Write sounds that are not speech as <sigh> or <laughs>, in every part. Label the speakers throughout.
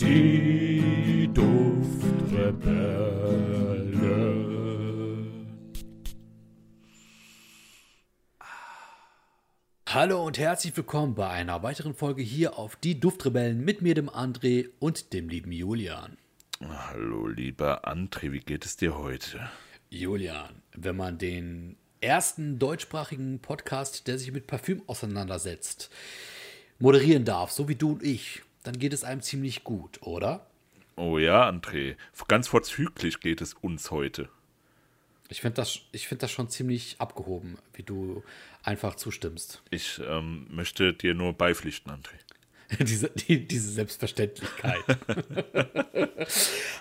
Speaker 1: Die Duftrebellen.
Speaker 2: Hallo und herzlich willkommen bei einer weiteren Folge hier auf Die Duftrebellen mit mir, dem André und dem lieben Julian.
Speaker 1: Hallo, lieber André, wie geht es dir heute?
Speaker 2: Julian, wenn man den ersten deutschsprachigen Podcast, der sich mit Parfüm auseinandersetzt, moderieren darf, so wie du und ich, dann geht es einem ziemlich gut, oder?
Speaker 1: Oh ja, André, ganz vorzüglich geht es uns heute.
Speaker 2: Ich finde das, find das schon ziemlich abgehoben, wie du einfach zustimmst.
Speaker 1: Ich ähm, möchte dir nur beipflichten, André. <laughs>
Speaker 2: diese, die, diese Selbstverständlichkeit. <laughs>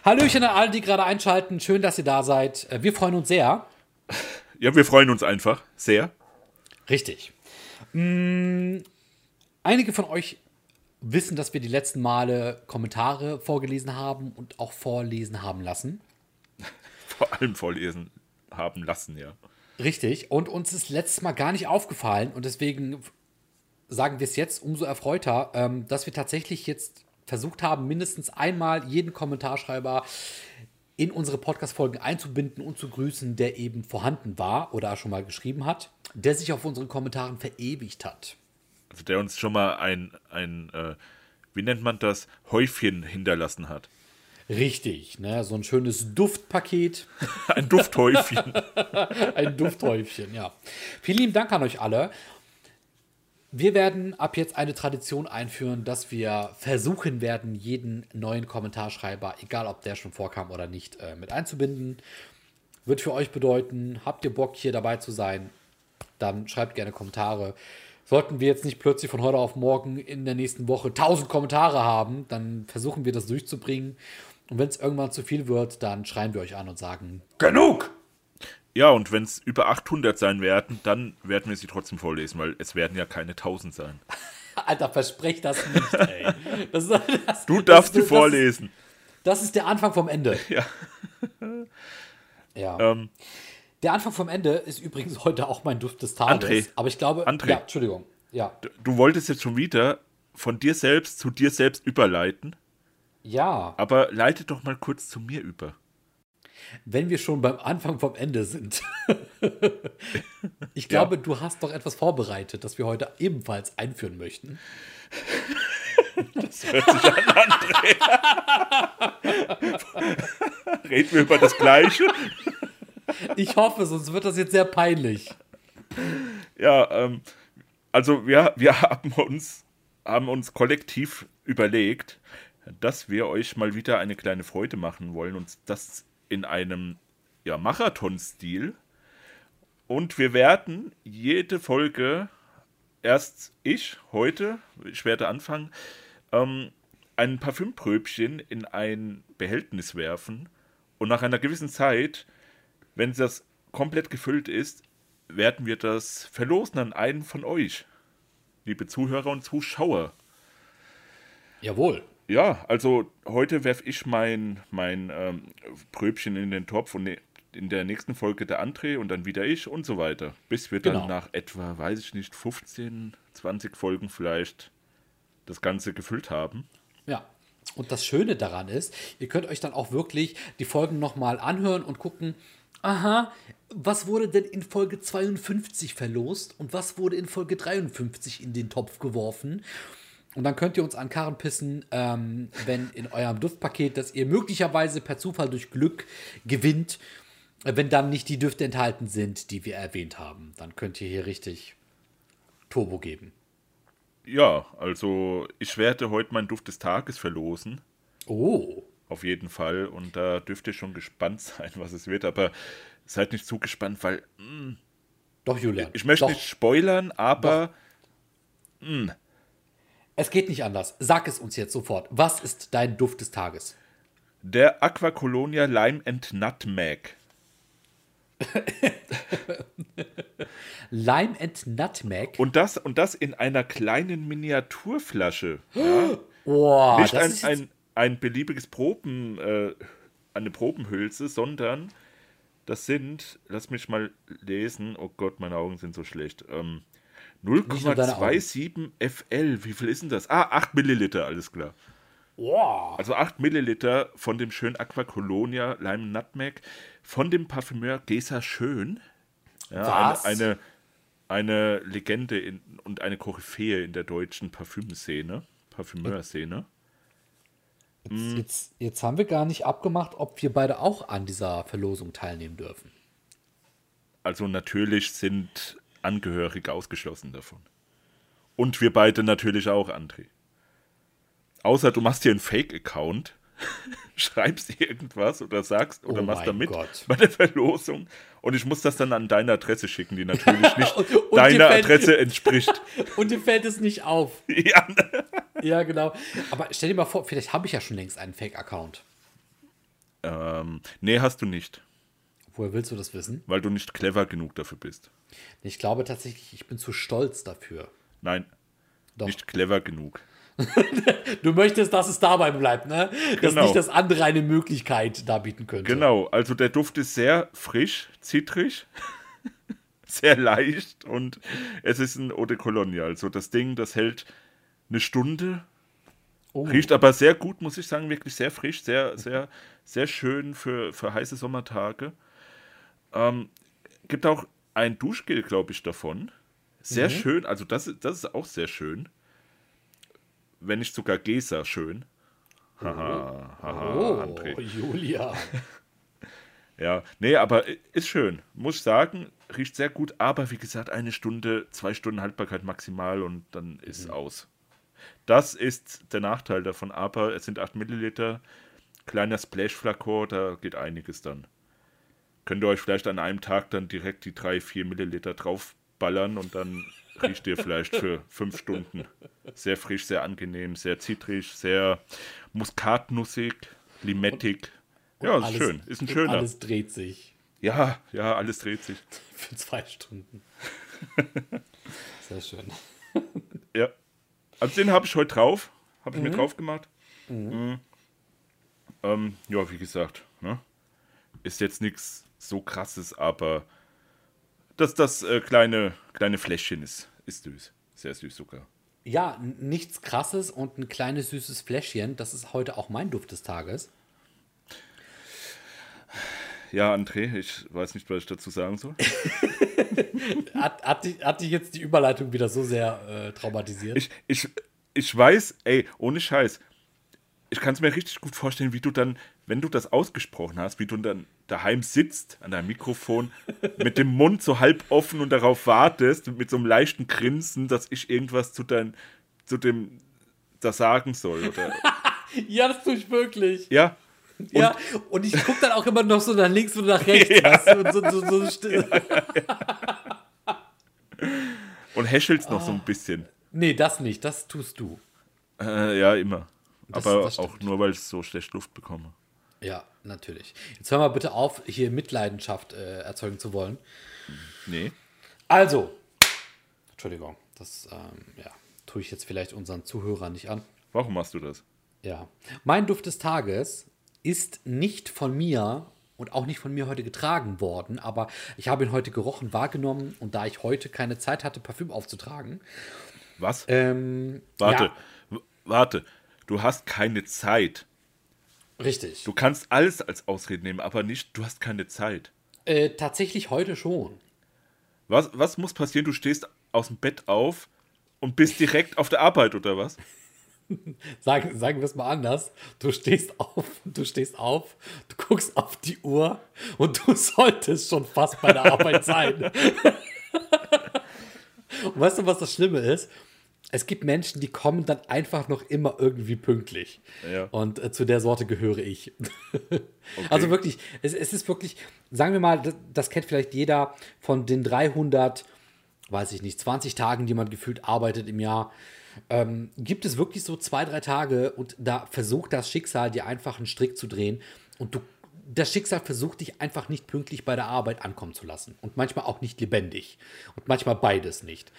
Speaker 2: Hallöchen an alle, die gerade einschalten. Schön, dass ihr da seid. Äh, wir freuen uns sehr. <laughs>
Speaker 1: Ja, wir freuen uns einfach sehr.
Speaker 2: Richtig. Mm, einige von euch wissen, dass wir die letzten Male Kommentare vorgelesen haben und auch vorlesen haben lassen. <laughs>
Speaker 1: Vor allem vorlesen haben lassen, ja.
Speaker 2: Richtig. Und uns ist letztes Mal gar nicht aufgefallen und deswegen sagen wir es jetzt umso erfreuter, ähm, dass wir tatsächlich jetzt versucht haben, mindestens einmal jeden Kommentarschreiber in unsere Podcast-Folgen einzubinden und zu grüßen, der eben vorhanden war oder schon mal geschrieben hat, der sich auf unseren Kommentaren verewigt hat.
Speaker 1: Also der uns schon mal ein, ein äh, wie nennt man das, Häufchen hinterlassen hat.
Speaker 2: Richtig, ne? so ein schönes Duftpaket. <laughs>
Speaker 1: ein Dufthäufchen. <laughs>
Speaker 2: ein Dufthäufchen, ja. Vielen lieben Dank an euch alle. Wir werden ab jetzt eine Tradition einführen, dass wir versuchen werden, jeden neuen Kommentarschreiber, egal ob der schon vorkam oder nicht, äh, mit einzubinden. Wird für euch bedeuten, habt ihr Bock hier dabei zu sein, dann schreibt gerne Kommentare. Sollten wir jetzt nicht plötzlich von heute auf morgen in der nächsten Woche 1000 Kommentare haben, dann versuchen wir das durchzubringen. Und wenn es irgendwann zu viel wird, dann schreien wir euch an und sagen: Genug!
Speaker 1: Ja, und wenn es über 800 sein werden, dann werden wir sie trotzdem vorlesen, weil es werden ja keine 1000 sein. <laughs>
Speaker 2: Alter, versprech das nicht, ey. <laughs> Das,
Speaker 1: das, du darfst sie vorlesen.
Speaker 2: Das ist der Anfang vom Ende.
Speaker 1: Ja.
Speaker 2: ja. Ähm, der Anfang vom Ende ist übrigens <laughs> heute auch mein Duft des Tages.
Speaker 1: André,
Speaker 2: aber ich glaube,
Speaker 1: André,
Speaker 2: ja, Entschuldigung. Ja.
Speaker 1: Du, du wolltest jetzt schon wieder von dir selbst zu dir selbst überleiten.
Speaker 2: Ja.
Speaker 1: Aber leite doch mal kurz zu mir über.
Speaker 2: Wenn wir schon beim Anfang vom Ende sind. <laughs> ich glaube, ja. du hast doch etwas vorbereitet, das wir heute ebenfalls einführen möchten. <laughs>
Speaker 1: Das hört sich an, André. Reden wir über das Gleiche?
Speaker 2: Ich hoffe, sonst wird das jetzt sehr peinlich.
Speaker 1: Ja, ähm, also wir, wir haben, uns, haben uns kollektiv überlegt, dass wir euch mal wieder eine kleine Freude machen wollen und das in einem ja, Marathon-Stil. Und wir werden jede Folge, erst ich heute, ich werde anfangen, ähm, ein Parfümpröbchen in ein Behältnis werfen und nach einer gewissen Zeit wenn das komplett gefüllt ist, werden wir das verlosen an einen von euch, liebe Zuhörer und Zuschauer.
Speaker 2: Jawohl.
Speaker 1: Ja, also heute werfe ich mein, mein ähm, Pröbchen in den Topf und ne, in der nächsten Folge der André und dann wieder ich und so weiter. Bis wir dann genau. nach etwa, weiß ich nicht, 15, 20 Folgen vielleicht das Ganze gefüllt haben.
Speaker 2: Ja. Und das Schöne daran ist, ihr könnt euch dann auch wirklich die Folgen nochmal anhören und gucken, aha, was wurde denn in Folge 52 verlost und was wurde in Folge 53 in den Topf geworfen? Und dann könnt ihr uns an Karren pissen, ähm, wenn in eurem Duftpaket, das ihr möglicherweise per Zufall durch Glück gewinnt, wenn dann nicht die Düfte enthalten sind, die wir erwähnt haben. Dann könnt ihr hier richtig Turbo geben.
Speaker 1: Ja, also ich werde heute meinen Duft des Tages verlosen.
Speaker 2: Oh.
Speaker 1: Auf jeden Fall. Und da dürft ihr schon gespannt <laughs> sein, was es wird. Aber seid nicht zu gespannt, weil. Mh,
Speaker 2: hm, Doch, Julian.
Speaker 1: Ich möchte
Speaker 2: Doch.
Speaker 1: nicht spoilern, aber. Hm.
Speaker 2: Es geht nicht anders. Sag es uns jetzt sofort. Was ist dein Duft des Tages?
Speaker 1: Der Aquacolonia Lime and Nutmeg. <laughs>
Speaker 2: Lime and Nutmeg.
Speaker 1: Und das, und das in einer kleinen Miniaturflasche. <gasps> Ja?
Speaker 2: Boah,
Speaker 1: Nicht ein, ein, ein beliebiges Proben, äh, eine Probenhülse, sondern das sind, lass mich mal lesen, oh Gott, meine Augen sind so schlecht, ähm, 0,27 FL, wie viel ist denn das? Ah, 8 Milliliter, alles klar.
Speaker 2: Wow.
Speaker 1: Also 8 Milliliter von dem schönen Aqua Colonia Lime Nutmeg von dem Parfümeur Gesa Schön. Ja,
Speaker 2: Was?
Speaker 1: Eine, eine, eine Legende in, und eine Koryphäe in der deutschen Parfümszene, Parfümeurszene.
Speaker 2: Jetzt, jetzt, jetzt haben wir gar nicht abgemacht, ob wir beide auch an dieser Verlosung teilnehmen dürfen.
Speaker 1: Also natürlich sind Angehörige ausgeschlossen davon. Und wir beide natürlich auch, André. Außer du machst hier einen Fake-Account, <laughs> schreibst irgendwas oder sagst oder
Speaker 2: Oh
Speaker 1: machst da
Speaker 2: mein
Speaker 1: mit
Speaker 2: Gott.
Speaker 1: bei der Verlosung und ich muss das dann an deine Adresse schicken, die natürlich <laughs> nicht
Speaker 2: Und- und
Speaker 1: deiner Adresse entspricht. <laughs>
Speaker 2: Und dir fällt es nicht auf. <laughs>
Speaker 1: ja,
Speaker 2: Ja, genau. Aber stell dir mal vor, vielleicht habe ich ja schon längst einen Fake-Account.
Speaker 1: ähm, nee, hast du nicht,
Speaker 2: Woher willst du das wissen?
Speaker 1: weil du nicht clever genug dafür bist.
Speaker 2: Ich glaube tatsächlich, ich bin zu stolz dafür.
Speaker 1: Nein,
Speaker 2: Doch.
Speaker 1: nicht clever genug. <laughs>
Speaker 2: Du möchtest, dass es dabei bleibt, ne? Dass
Speaker 1: Genau.
Speaker 2: nicht das andere eine Möglichkeit darbieten könnte.
Speaker 1: Genau, also der Duft ist sehr frisch, zitrig, <laughs> sehr leicht und es ist ein Eau de Cologne. Also das Ding, das hält eine Stunde,
Speaker 2: Oh.
Speaker 1: riecht aber sehr gut, muss ich sagen, wirklich sehr frisch, sehr, sehr, sehr schön für, für heiße Sommertage. Ähm, gibt auch ein Duschgel, glaube ich, davon. Sehr schön, also das, das ist auch sehr schön. Wenn nicht sogar Gesa schön. Haha, haha,
Speaker 2: Oh,
Speaker 1: André.
Speaker 2: Julia. <laughs>
Speaker 1: Ja, nee, aber ist schön. Muss ich sagen, riecht sehr gut, aber wie gesagt, eine Stunde, zwei Stunden Haltbarkeit maximal und dann ist aus. Das ist der Nachteil davon, aber es sind 8 Milliliter, kleiner Splash-Flakon, da geht einiges dann. Könnt ihr euch vielleicht an einem Tag dann direkt die 3, 4 Milliliter draufballern und dann riecht ihr vielleicht für 5 Stunden. Sehr frisch, sehr angenehm, sehr zitrig, sehr muskatnussig, limettig. Ja, ist
Speaker 2: Alles-
Speaker 1: schön. Ist ein
Speaker 2: und
Speaker 1: schöner.
Speaker 2: Alles dreht sich
Speaker 1: Ja, ja, alles dreht sich. <laughs>
Speaker 2: für zwei Stunden. <laughs> Sehr schön.
Speaker 1: Ja. Also den habe ich heute drauf. Habe ich mir drauf gemacht. Mhm. Ähm, ja, wie gesagt, ne? ist jetzt nichts so krasses, aber das, das äh, kleine, kleine Fläschchen ist, ist süß. Sehr süß sogar.
Speaker 2: Ja, nichts krasses und ein kleines süßes Fläschchen. Das ist heute auch mein Duft des Tages.
Speaker 1: Ja, André, ich weiß nicht, was ich dazu sagen soll. <laughs>
Speaker 2: Hat, hat, dich, hat dich jetzt die Überleitung wieder so sehr äh, traumatisiert?
Speaker 1: Ich, ich, ich weiß, ey, ohne Scheiß, ich kann es mir richtig gut vorstellen, wie du dann, wenn du das ausgesprochen hast, wie du dann daheim sitzt an deinem Mikrofon mit dem Mund so halb offen und darauf wartest, mit so einem leichten Grinsen, dass ich irgendwas zu dein, zu dem da sagen soll. Oder, <laughs>
Speaker 2: ja, das tue ich wirklich.
Speaker 1: ja,
Speaker 2: ja, und ich gucke dann auch immer noch so nach links und nach <laughs> rechts.
Speaker 1: Ja.
Speaker 2: und so, so, so still.
Speaker 1: und häschelst noch so ein bisschen.
Speaker 2: Nee, das nicht. Das tust du.
Speaker 1: Äh, ja, immer.
Speaker 2: Das-
Speaker 1: Aber
Speaker 2: das
Speaker 1: auch nur, weil ich so schlecht Luft bekomme.
Speaker 2: Ja, natürlich. Jetzt hör mal bitte auf, hier Mitleidenschaft äh, erzeugen zu wollen.
Speaker 1: Nee.
Speaker 2: Also, Entschuldigung, das ähm, ja, tue ich jetzt vielleicht unseren Zuhörern nicht an.
Speaker 1: Warum machst du das?
Speaker 2: Ja. Mein Duft des Tages ist nicht von mir und auch nicht von mir heute getragen worden, aber ich habe ihn heute gerochen, wahrgenommen und da ich heute keine Zeit hatte, Parfüm aufzutragen,
Speaker 1: Was?
Speaker 2: ähm,
Speaker 1: warte,
Speaker 2: ja,
Speaker 1: warte. Du hast keine Zeit.
Speaker 2: Richtig.
Speaker 1: Du kannst alles als Ausrede nehmen, aber nicht, du hast keine Zeit.
Speaker 2: Äh, tatsächlich heute schon.
Speaker 1: Was, was muss passieren? Du stehst aus dem Bett auf und bist direkt auf der Arbeit, oder was? <laughs>
Speaker 2: Sagen, sagen wir es mal anders. Du stehst auf, du stehst auf, du guckst auf die Uhr und du <laughs> solltest schon fast bei der Arbeit sein. <laughs> und weißt du, was das Schlimme ist? Es gibt Menschen, die kommen dann einfach noch immer irgendwie pünktlich.
Speaker 1: Ja.
Speaker 2: Und äh, zu der Sorte gehöre ich. <laughs> Also wirklich, es, es ist wirklich, sagen wir mal, das, das kennt vielleicht jeder von den 300, weiß ich nicht, 20 Tagen, die man gefühlt arbeitet im Jahr. Ähm, gibt es wirklich so zwei, drei Tage und da versucht das Schicksal dir einfach einen Strick zu drehen und du, das Schicksal versucht dich einfach nicht pünktlich bei der Arbeit ankommen zu lassen und manchmal auch nicht lebendig und manchmal beides nicht.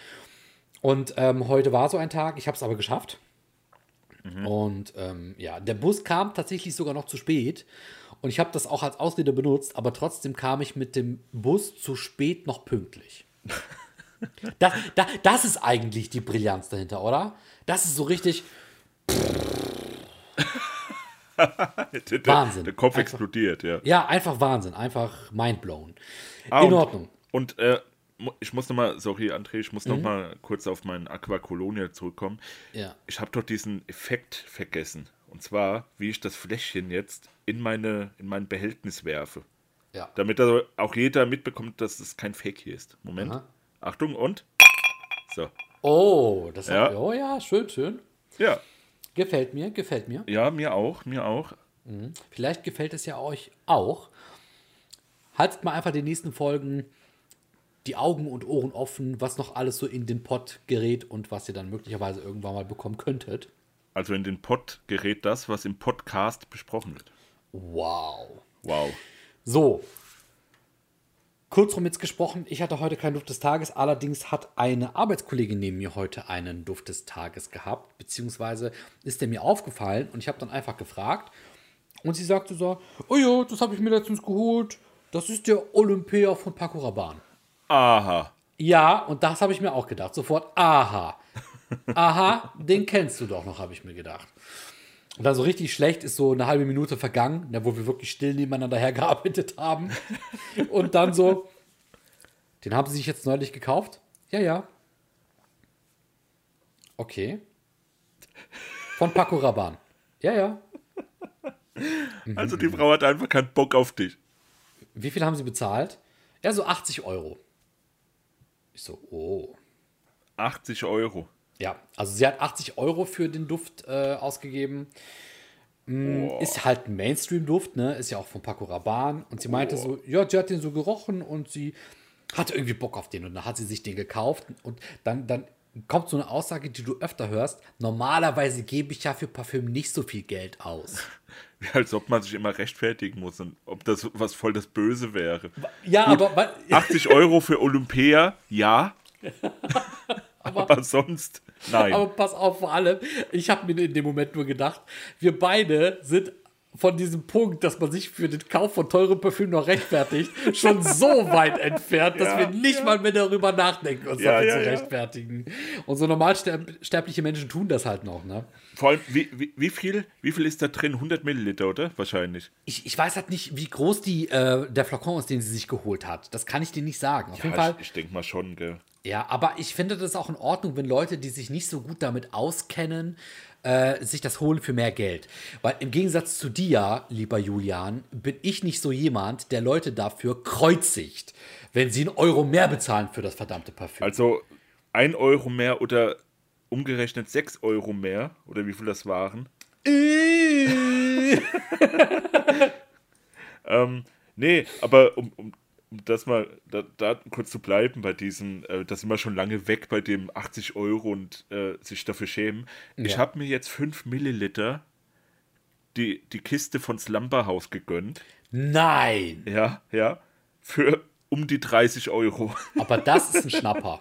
Speaker 2: Und ähm, heute war so ein Tag, ich habe es aber geschafft. Und ähm, ja, der Bus kam tatsächlich sogar noch zu spät. Und ich habe das auch als Ausrede benutzt, aber trotzdem kam ich mit dem Bus zu spät noch pünktlich. <laughs> Das, da, das ist eigentlich die Brillanz dahinter, oder? Das ist so richtig.
Speaker 1: der,
Speaker 2: Wahnsinn.
Speaker 1: Der Kopf
Speaker 2: Einfach-
Speaker 1: explodiert, ja.
Speaker 2: Ja, einfach Wahnsinn, einfach mindblown.
Speaker 1: Ah,
Speaker 2: In
Speaker 1: und,
Speaker 2: Ordnung.
Speaker 1: Und äh, ich muss nochmal, sorry André, ich muss
Speaker 2: Mhm.
Speaker 1: noch mal kurz auf meinen Aqua Colonia zurückkommen.
Speaker 2: Ja.
Speaker 1: Ich habe doch diesen Effekt vergessen. Und zwar, wie ich das Fläschchen jetzt in, meine, in mein Behältnis werfe.
Speaker 2: Ja.
Speaker 1: Damit also auch jeder mitbekommt, dass es kein Fake hier ist. Moment.
Speaker 2: Aha.
Speaker 1: Achtung und. So.
Speaker 2: Oh, das
Speaker 1: Ja.
Speaker 2: hat, oh ja, schön, schön.
Speaker 1: Ja.
Speaker 2: Gefällt mir, gefällt mir.
Speaker 1: Ja, mir auch, mir auch.
Speaker 2: Vielleicht gefällt es ja euch auch. Haltet mal einfach die nächsten Folgen die Augen und Ohren offen, was noch alles so in den Pod gerät und was ihr dann möglicherweise irgendwann mal bekommen könntet.
Speaker 1: Also in den Pod gerät das, was im Podcast besprochen wird.
Speaker 2: Wow.
Speaker 1: Wow.
Speaker 2: So. Kurzrum jetzt gesprochen, ich hatte heute keinen Duft des Tages, allerdings hat eine Arbeitskollegin neben mir heute einen Duft des Tages gehabt, beziehungsweise ist der mir aufgefallen und ich habe dann einfach gefragt und sie sagte so, oh ja, das habe ich mir letztens geholt, das ist der Olympia von Paco Rabanne.
Speaker 1: Aha.
Speaker 2: Ja, und das habe ich mir auch gedacht, sofort, aha, aha, den kennst du doch noch, habe ich mir gedacht. Und dann so richtig schlecht ist so eine halbe Minute vergangen, ne, wo wir wirklich still nebeneinander hergearbeitet haben. Und dann so, den haben sie sich jetzt neulich gekauft? Ja, ja. Okay. Von Paco Rabanne. Ja, ja.
Speaker 1: Also die Frau hat einfach keinen Bock auf dich.
Speaker 2: Wie viel haben sie bezahlt? Ja, so 80 Euro. Ich so, oh.
Speaker 1: 80 Euro.
Speaker 2: Ja, also sie hat 80 Euro für den Duft äh, ausgegeben. Mm, Ist halt ein Mainstream-Duft, ne? Ist ja auch von Paco Rabanne. Und sie meinte so, ja, sie hat den so gerochen und sie hatte irgendwie Bock auf den. Und dann hat sie sich den gekauft. Und dann, dann kommt so eine Aussage, die du öfter hörst. Normalerweise gebe ich ja für Parfüm nicht so viel Geld aus. <laughs> <laughs>
Speaker 1: Als ob man sich immer rechtfertigen muss und ob das was voll das Böse wäre.
Speaker 2: Ja, aber, weil- <laughs>
Speaker 1: 80 Euro für Olympia, ja. <laughs> aber, sonst, nein.
Speaker 2: Aber pass auf, vor allem, ich habe mir in dem Moment nur gedacht, wir beide sind von diesem Punkt, dass man sich für den Kauf von teurem Parfüm noch rechtfertigt, schon so weit entfernt, dass
Speaker 1: Ja,
Speaker 2: wir nicht mal mehr darüber nachdenken, uns
Speaker 1: Ja,
Speaker 2: dafür
Speaker 1: ja,
Speaker 2: zu
Speaker 1: ja.
Speaker 2: rechtfertigen. Und so normalsterbliche Menschen tun das halt noch, ne?
Speaker 1: Vor allem, wie, wie, wie, viel, wie viel ist da drin? 100 Milliliter, oder? Wahrscheinlich.
Speaker 2: Ich, ich weiß halt nicht, wie groß die, äh, der Flakon ist, den sie sich geholt hat. Das kann ich dir nicht sagen. Auf jeden Fall.
Speaker 1: ich ich denke mal schon, gell.
Speaker 2: Ja, aber ich finde das auch in Ordnung, wenn Leute, die sich nicht so gut damit auskennen, äh, sich das holen für mehr Geld. Weil im Gegensatz zu dir, lieber Julian, bin ich nicht so jemand, der Leute dafür kreuzigt, wenn sie einen Euro mehr bezahlen für das verdammte Parfüm.
Speaker 1: Also 1 Euro mehr oder umgerechnet 6 Euro mehr, oder wie viel das waren. <laughs> ähm, nee, aber um, um, um das mal da, da kurz zu bleiben bei diesen, äh, da sind wir schon lange weg bei dem 80 Euro und äh, sich dafür schämen. Ich
Speaker 2: Ja.
Speaker 1: habe mir jetzt 5 Milliliter die, die Kiste von Slumberhouse gegönnt.
Speaker 2: Nein,
Speaker 1: Ja, ja. Für um die 30 Euro.
Speaker 2: aber das ist ein <laughs> Schnapper.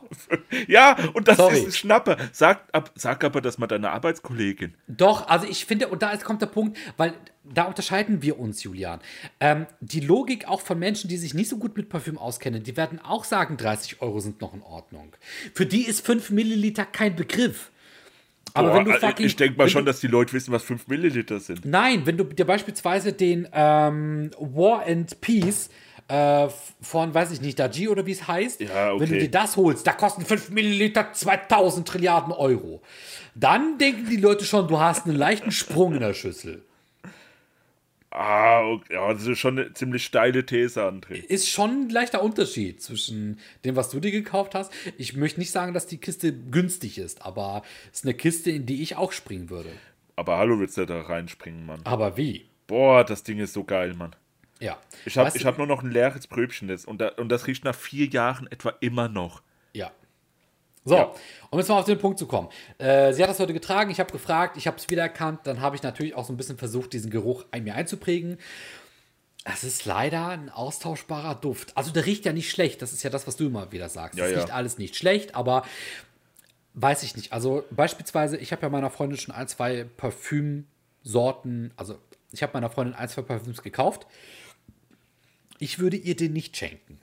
Speaker 1: ja, und das
Speaker 2: Sorry.
Speaker 1: ist ein Schnapper. Sag, ab, sag aber das mal deiner Arbeitskollegin.
Speaker 2: Doch, also ich finde, und da ist- kommt der Punkt, weil da unterscheiden wir uns, Julian. Ähm, die Logik auch von Menschen, die sich nicht so gut mit Parfüm auskennen, die werden auch sagen, 30 Euro sind noch in Ordnung. Für die ist 5 Milliliter kein Begriff. Aber
Speaker 1: Boah,
Speaker 2: wenn du
Speaker 1: also
Speaker 2: fucking.
Speaker 1: ich denke mal schon,
Speaker 2: du,
Speaker 1: dass die Leute wissen, was 5 Milliliter sind.
Speaker 2: Nein, wenn du dir beispielsweise den ähm, War and Peace äh, von, weiß ich nicht, Daji oder wie es heißt,
Speaker 1: Ja, okay.
Speaker 2: wenn du dir das holst, da kosten 5 Milliliter 2000 Trilliarden Euro. Dann denken die Leute schon, du hast einen leichten Sprung in der Schüssel.
Speaker 1: Ah, okay. ja, das ist schon eine ziemlich steile These, André.
Speaker 2: ist schon ein leichter Unterschied zwischen dem, was du dir gekauft hast. Ich möchte nicht sagen, dass die Kiste günstig ist, aber es ist eine Kiste, in die ich auch springen würde.
Speaker 1: Aber hallo, willst du da reinspringen, Mann?
Speaker 2: Aber wie?
Speaker 1: Boah, das Ding ist so geil, Mann.
Speaker 2: Ja.
Speaker 1: Ich habe
Speaker 2: Weißt
Speaker 1: ich
Speaker 2: du-
Speaker 1: hab nur noch ein leeres Brötchen jetzt und, da, und das riecht nach vier Jahren etwa immer noch.
Speaker 2: Ja. So,
Speaker 1: Ja.
Speaker 2: um jetzt mal auf den Punkt zu kommen. Äh, sie hat das heute getragen, ich habe gefragt, ich habe es wiedererkannt, dann habe ich natürlich auch so ein bisschen versucht, diesen Geruch in mir einzuprägen. Es ist leider ein austauschbarer Duft. Also der riecht ja nicht schlecht, das ist ja das, was du immer wieder sagst.
Speaker 1: Ja,
Speaker 2: es
Speaker 1: ja.
Speaker 2: riecht alles nicht schlecht, aber weiß ich nicht. Also beispielsweise, ich habe ja meiner Freundin schon ein, zwei Parfümsorten, also ich habe meiner Freundin ein, zwei Parfüms gekauft. Ich würde ihr den nicht schenken.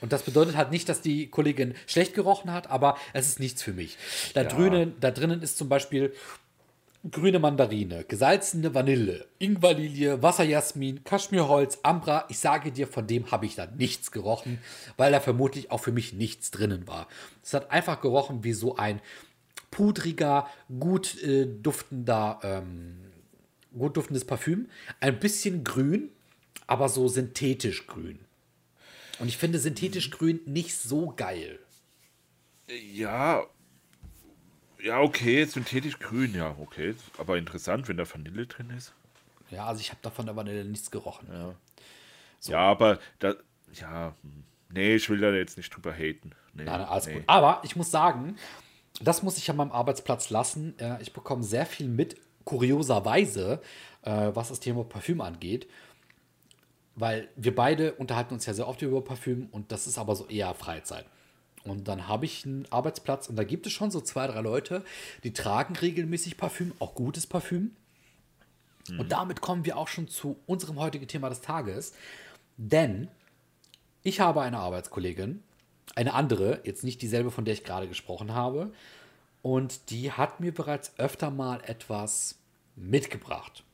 Speaker 2: Und, das bedeutet halt nicht, dass die Kollegin schlecht gerochen hat, aber es ist nichts für mich. Da, drinnen, da drinnen ist zum Beispiel grüne Mandarine, gesalzene Vanille, Ingwerlilie, Wasserjasmin, Kaschmirholz, Ambra. Ich sage dir, von dem habe ich da nichts gerochen, weil da vermutlich auch für mich nichts drinnen war. Es hat einfach gerochen wie so ein pudriger, gut äh, duftender, ähm, gut duftendes Parfüm. Ein bisschen grün, aber so synthetisch grün. Und ich finde synthetisch grün nicht so geil.
Speaker 1: Ja, ja, okay, synthetisch grün, ja, okay. Aber interessant, wenn da Vanille drin ist.
Speaker 2: Ja, also ich habe davon der Vanille nichts gerochen.
Speaker 1: Ja, so. ja aber da, ja, hm. nee, ich will da jetzt nicht drüber haten. Nee,
Speaker 2: Nein, alles nee. gut. Aber ich muss sagen, das muss ich an meinem Arbeitsplatz lassen. Ich bekomme sehr viel mit, kurioserweise, äh, was das Thema Parfüm angeht. Weil wir beide unterhalten uns ja sehr oft über Parfüm und das ist aber so eher Freizeit. Und dann habe ich einen Arbeitsplatz und da gibt es schon so zwei, drei Leute, die tragen regelmäßig Parfüm, auch gutes Parfüm. Mhm. Und damit kommen wir auch schon zu unserem heutigen Thema des Tages. Denn ich habe eine Arbeitskollegin, eine andere, jetzt nicht dieselbe, von der ich gerade gesprochen habe. Und die hat mir bereits öfter mal etwas mitgebracht.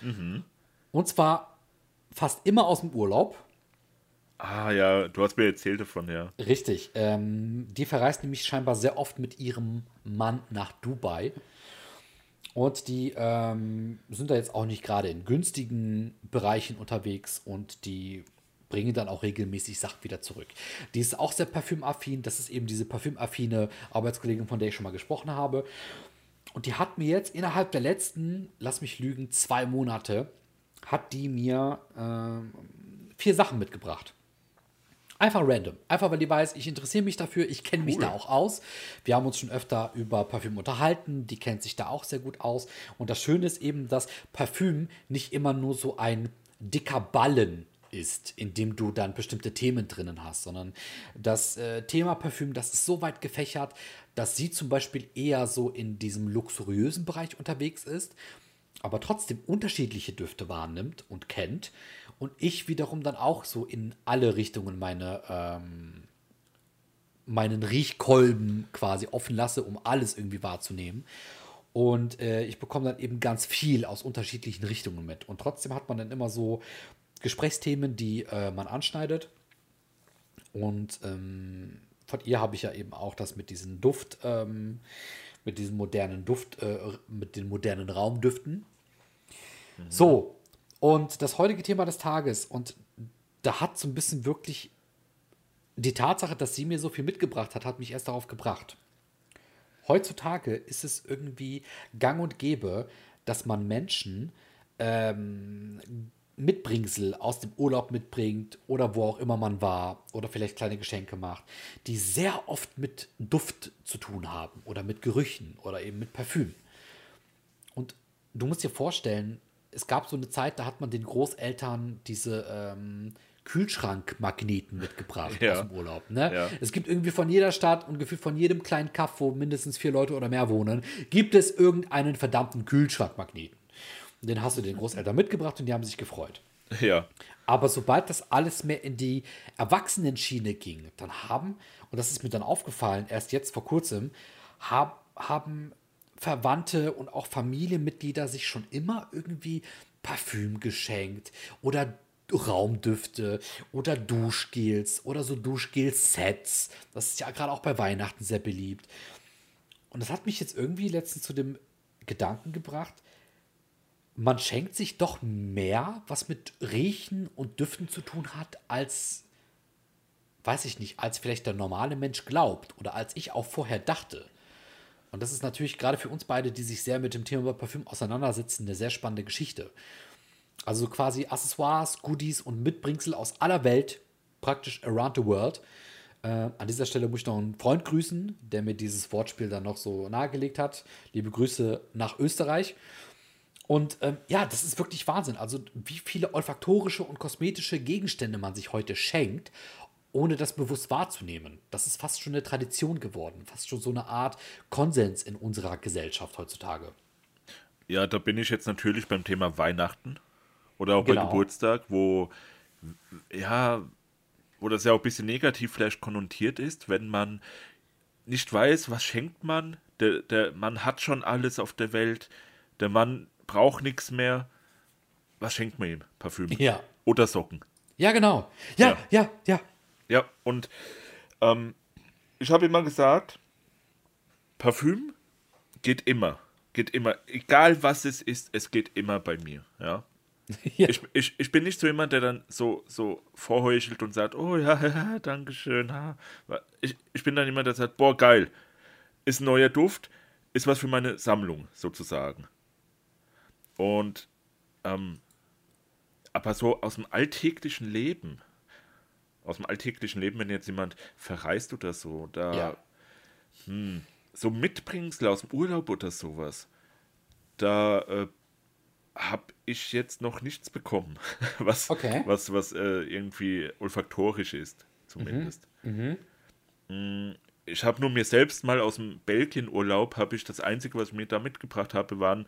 Speaker 2: Mhm. Und zwar fast immer aus dem Urlaub.
Speaker 1: Ah ja, du hast mir erzählt davon, ja.
Speaker 2: Richtig. Ähm, die verreist nämlich scheinbar sehr oft mit ihrem Mann nach Dubai. Und die ähm, sind da jetzt auch nicht gerade in günstigen Bereichen unterwegs und die bringen dann auch regelmäßig Sachen wieder zurück. Die ist auch sehr parfümaffin. Das ist eben diese parfümaffine Arbeitskollegin, von der ich schon mal gesprochen habe. Und die hat mir jetzt innerhalb der letzten, lass mich lügen, zwei Monate, hat die mir äh, vier Sachen mitgebracht. Einfach random. Einfach weil die weiß, ich interessiere mich dafür, ich kenne mich cool. da auch aus. Wir haben uns schon öfter über Parfüm unterhalten, die kennt sich da auch sehr gut aus. Und das Schöne ist eben, dass Parfüm nicht immer nur so ein dicker Ballen ist, in dem du dann bestimmte Themen drinnen hast, sondern das äh, Thema Parfüm, das ist so weit gefächert, dass sie zum Beispiel eher so in diesem luxuriösen Bereich unterwegs ist, aber trotzdem unterschiedliche Düfte wahrnimmt und kennt und ich wiederum dann auch so in alle Richtungen meine, ähm, meinen Riechkolben quasi offen lasse, um alles irgendwie wahrzunehmen. Und äh, ich bekomme dann eben ganz viel aus unterschiedlichen Richtungen mit. Und trotzdem hat man dann immer so Gesprächsthemen, die äh, man anschneidet. Und ähm, von ihr habe ich ja eben auch das mit diesem Duft, ähm, mit diesem modernen Duft, äh, mit den modernen Raumdüften. Mhm. So, und das heutige Thema des Tages, und da hat so ein bisschen wirklich die Tatsache, dass sie mir so viel mitgebracht hat, hat mich erst darauf gebracht. Heutzutage ist es irgendwie gang und gäbe, dass man Menschen ähm, Mitbringsel aus dem Urlaub mitbringt oder wo auch immer man war oder vielleicht kleine Geschenke macht, die sehr oft mit Duft zu tun haben oder mit Gerüchen oder eben mit Parfüm. Und du musst dir vorstellen, es gab so eine Zeit, da hat man den Großeltern diese ähm, Kühlschrankmagneten mitgebracht ja. aus dem Urlaub. Ne? Ja. Es gibt irgendwie von jeder Stadt und gefühlt von jedem kleinen Kaff, wo mindestens vier Leute oder mehr wohnen, gibt es irgendeinen verdammten Kühlschrankmagneten. Den hast du den Großeltern mitgebracht und die haben sich gefreut.
Speaker 1: Ja.
Speaker 2: Aber sobald das alles mehr in die Erwachsenenschiene ging, dann haben, und das ist mir dann aufgefallen, erst jetzt vor kurzem, hab, haben Verwandte und auch Familienmitglieder sich schon immer irgendwie Parfüm geschenkt oder Raumdüfte oder Duschgels oder so Duschgel-Sets. Das ist ja gerade auch bei Weihnachten sehr beliebt. Und das hat mich jetzt irgendwie letztens zu dem Gedanken gebracht, man schenkt sich doch mehr, was mit Riechen und Düften zu tun hat, als, weiß ich nicht, als vielleicht der normale Mensch glaubt oder als ich auch vorher dachte. Und das ist natürlich gerade für uns beide, die sich sehr mit dem Thema Parfüm auseinandersetzen, eine sehr spannende Geschichte. Also quasi Accessoires, Goodies und Mitbringsel aus aller Welt, praktisch around the world. Äh, an dieser Stelle muss ich noch einen Freund grüßen, der mir dieses Wortspiel dann noch so nahegelegt hat. Liebe Grüße nach Österreich. Und ähm, ja, das ist wirklich Wahnsinn. Also, wie viele olfaktorische und kosmetische Gegenstände man sich heute schenkt ohne das bewusst wahrzunehmen. Das ist fast schon eine Tradition geworden, fast schon so eine Art Konsens in unserer Gesellschaft heutzutage.
Speaker 1: Ja, da bin ich jetzt natürlich beim Thema Weihnachten oder auch genau. bei Geburtstag, wo ja, wo das ja auch ein bisschen negativ vielleicht konnotiert ist, wenn man nicht weiß, was schenkt man der, der Mann hat schon alles auf der Welt, der Mann braucht nichts mehr. Was schenkt man ihm? Parfüm.
Speaker 2: Ja.
Speaker 1: Oder Socken.
Speaker 2: Ja, genau. Ja,
Speaker 1: Ja.
Speaker 2: ja, ja.
Speaker 1: Ja, und ähm, ich habe immer gesagt, Parfüm geht immer. Geht immer. Egal was es ist, es geht immer bei mir. Ja. <laughs>
Speaker 2: Ja.
Speaker 1: Ich, ich, ich bin nicht so jemand, der dann so, so vorheuchelt und sagt, oh ja, <laughs> ja danke schön. Ha. Ich, ich bin dann jemand, der sagt, boah, geil. Ist ein neuer Duft, ist was für meine Sammlung sozusagen. Und ähm, aber so aus dem alltäglichen Leben, aus dem alltäglichen Leben, wenn jetzt jemand verreist oder so, da
Speaker 2: Ja.
Speaker 1: so Mitbringsel aus dem Urlaub oder sowas, da äh, habe ich jetzt noch nichts bekommen, <laughs> was,
Speaker 2: Okay.
Speaker 1: was, was äh, irgendwie olfaktorisch ist, zumindest. Mm, Ich habe nur mir selbst mal aus dem Belgien-Urlaub, habe ich das Einzige, was ich mir da mitgebracht habe, waren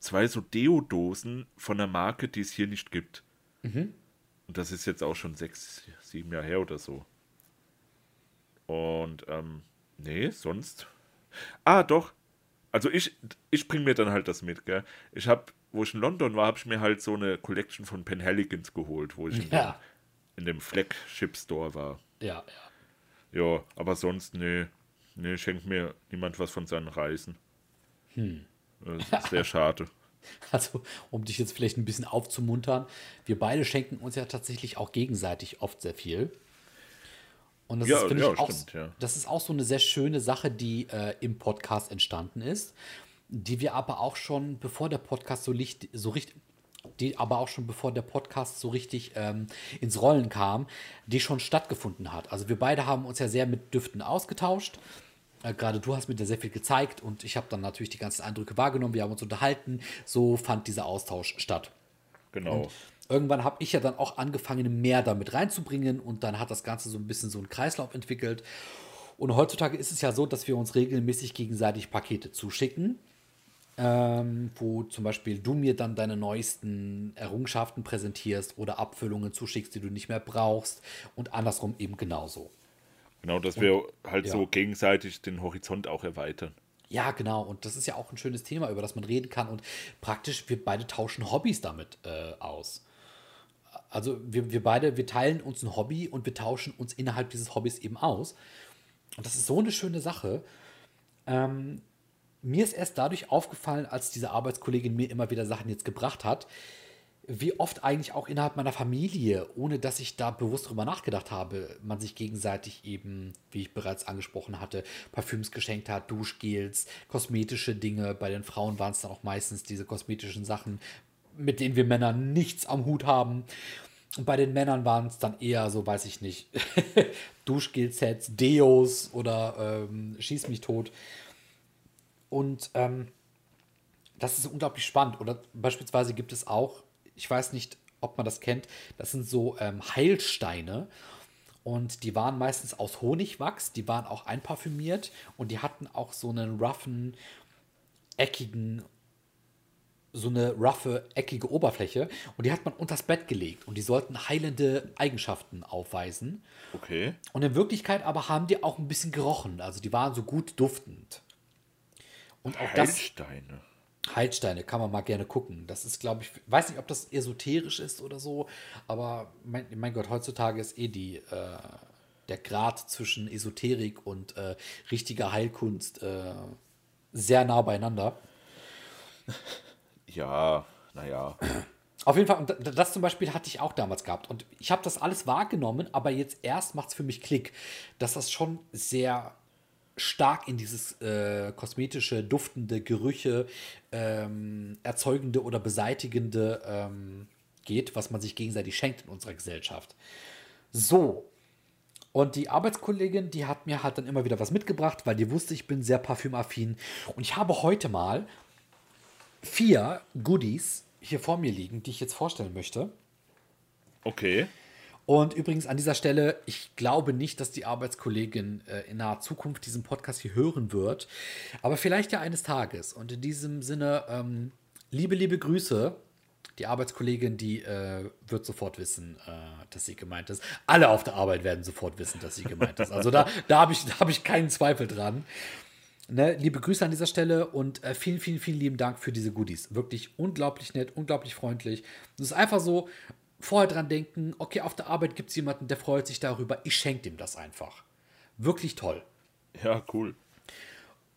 Speaker 1: zwei so Deodosen von einer Marke, die es hier nicht gibt. Und das ist jetzt auch schon sechs, sieben Jahre her oder so. Und, ähm, nee, sonst. Ah, doch. Also ich, ich bringe mir dann halt das mit, gell. Ich habe, wo ich in London war, habe ich mir halt so eine Collection von Penhaligons geholt, wo ich in, <laughs>
Speaker 2: Ja.
Speaker 1: dem, in dem Flagship Store war.
Speaker 2: Ja, ja.
Speaker 1: Ja, aber sonst, nee. Nee, schenkt mir niemand was von seinen Reisen. Hm. Das ist sehr <laughs> schade.
Speaker 2: Also, um dich jetzt vielleicht ein bisschen aufzumuntern, wir beide schenken uns ja tatsächlich auch gegenseitig oft sehr viel. Und das
Speaker 1: Ja,
Speaker 2: ist, finde
Speaker 1: ja,
Speaker 2: ich, auch,
Speaker 1: stimmt, ja.
Speaker 2: das ist auch so eine sehr schöne Sache, die äh, im Podcast entstanden ist, die wir aber auch schon, bevor der Podcast so, licht, so richtig, die aber auch schon bevor der Podcast so richtig ähm, ins Rollen kam, die schon stattgefunden hat. Also wir beide haben uns ja sehr mit Düften ausgetauscht. Äh, Gerade du hast mir da sehr viel gezeigt und ich habe dann natürlich die ganzen Eindrücke wahrgenommen. Wir haben uns unterhalten. So fand dieser Austausch statt.
Speaker 1: Genau.
Speaker 2: Irgendwann habe ich ja dann auch angefangen, mehr damit reinzubringen und dann hat das Ganze so ein bisschen so einen Kreislauf entwickelt. Und heutzutage ist es ja so, dass wir uns regelmäßig gegenseitig Pakete zuschicken, ähm, wo zum Beispiel du mir dann deine neuesten Errungenschaften präsentierst oder Abfüllungen zuschickst, die du nicht mehr brauchst und andersrum eben genauso.
Speaker 1: Genau, dass wir halt
Speaker 2: ja.
Speaker 1: so gegenseitig den Horizont auch erweitern.
Speaker 2: Ja, genau. Und das ist ja auch ein schönes Thema, über das man reden kann. Und praktisch, wir beide tauschen Hobbys damit äh, aus. Also wir, wir beide, wir teilen uns ein Hobby und wir tauschen uns innerhalb dieses Hobbys eben aus. Und das ist so eine schöne Sache. Ähm, mir ist erst dadurch aufgefallen, als diese Arbeitskollegin mir immer wieder Sachen jetzt gebracht hat, wie oft eigentlich auch innerhalb meiner Familie, ohne dass ich da bewusst drüber nachgedacht habe, man sich gegenseitig eben, wie ich bereits angesprochen hatte, Parfüms geschenkt hat, Duschgels, kosmetische Dinge. Bei den Frauen waren es dann auch meistens diese kosmetischen Sachen, mit denen wir Männer nichts am Hut haben. Und bei den Männern waren es dann eher so, weiß ich nicht, <laughs> Duschgel-Sets, Deos oder ähm, Schieß mich tot. Und ähm, das ist unglaublich spannend. Oder beispielsweise gibt es auch, ich weiß nicht, ob man das kennt, das sind so ähm, Heilsteine. Und die waren meistens aus Honigwachs, die waren auch einparfümiert und die hatten auch so einen roughen, eckigen, so eine roughe, eckige Oberfläche. Und die hat man unters Bett gelegt und die sollten heilende Eigenschaften aufweisen.
Speaker 1: Okay.
Speaker 2: Und in Wirklichkeit aber haben die auch ein bisschen gerochen. Also die waren so gut duftend. Und auch das.
Speaker 1: Heilsteine.
Speaker 2: Kann man mal gerne gucken. Das ist, glaube ich, weiß nicht, ob das esoterisch ist oder so, aber mein, mein Gott, heutzutage ist eh die, äh, der Grad zwischen Esoterik und äh, richtiger Heilkunst äh, sehr nah beieinander. <laughs>
Speaker 1: Ja, naja.
Speaker 2: Auf jeden Fall, das zum Beispiel hatte ich auch damals gehabt. Und ich habe das alles wahrgenommen, aber jetzt erst macht es für mich Klick, dass das schon sehr stark in dieses äh, kosmetische, duftende, Gerüche ähm, erzeugende oder beseitigende ähm, geht, was man sich gegenseitig schenkt in unserer Gesellschaft. So. Und die Arbeitskollegin, die hat mir halt dann immer wieder was mitgebracht, weil die wusste, ich bin sehr parfümaffin. Und ich habe heute mal vier Goodies hier vor mir liegen, die ich jetzt vorstellen möchte.
Speaker 1: Okay.
Speaker 2: Und übrigens an dieser Stelle, ich glaube nicht, dass die Arbeitskollegin äh, in naher Zukunft diesen Podcast hier hören wird, aber vielleicht ja eines Tages. Und in diesem Sinne, ähm, liebe, liebe Grüße. Die Arbeitskollegin, die äh, wird sofort wissen, äh, dass sie gemeint ist. Alle auf der Arbeit werden sofort wissen, dass sie gemeint ist. Also da, da habe ich, hab ich keinen Zweifel dran. Ne, liebe Grüße an dieser Stelle und äh, vielen, vielen, vielen lieben Dank für diese Goodies. Wirklich unglaublich nett, unglaublich freundlich. Es ist einfach so, vorher dran denken, okay, auf der Arbeit gibt es jemanden, der freut sich darüber. Ich schenke dem das einfach. Wirklich toll.
Speaker 1: Ja, cool.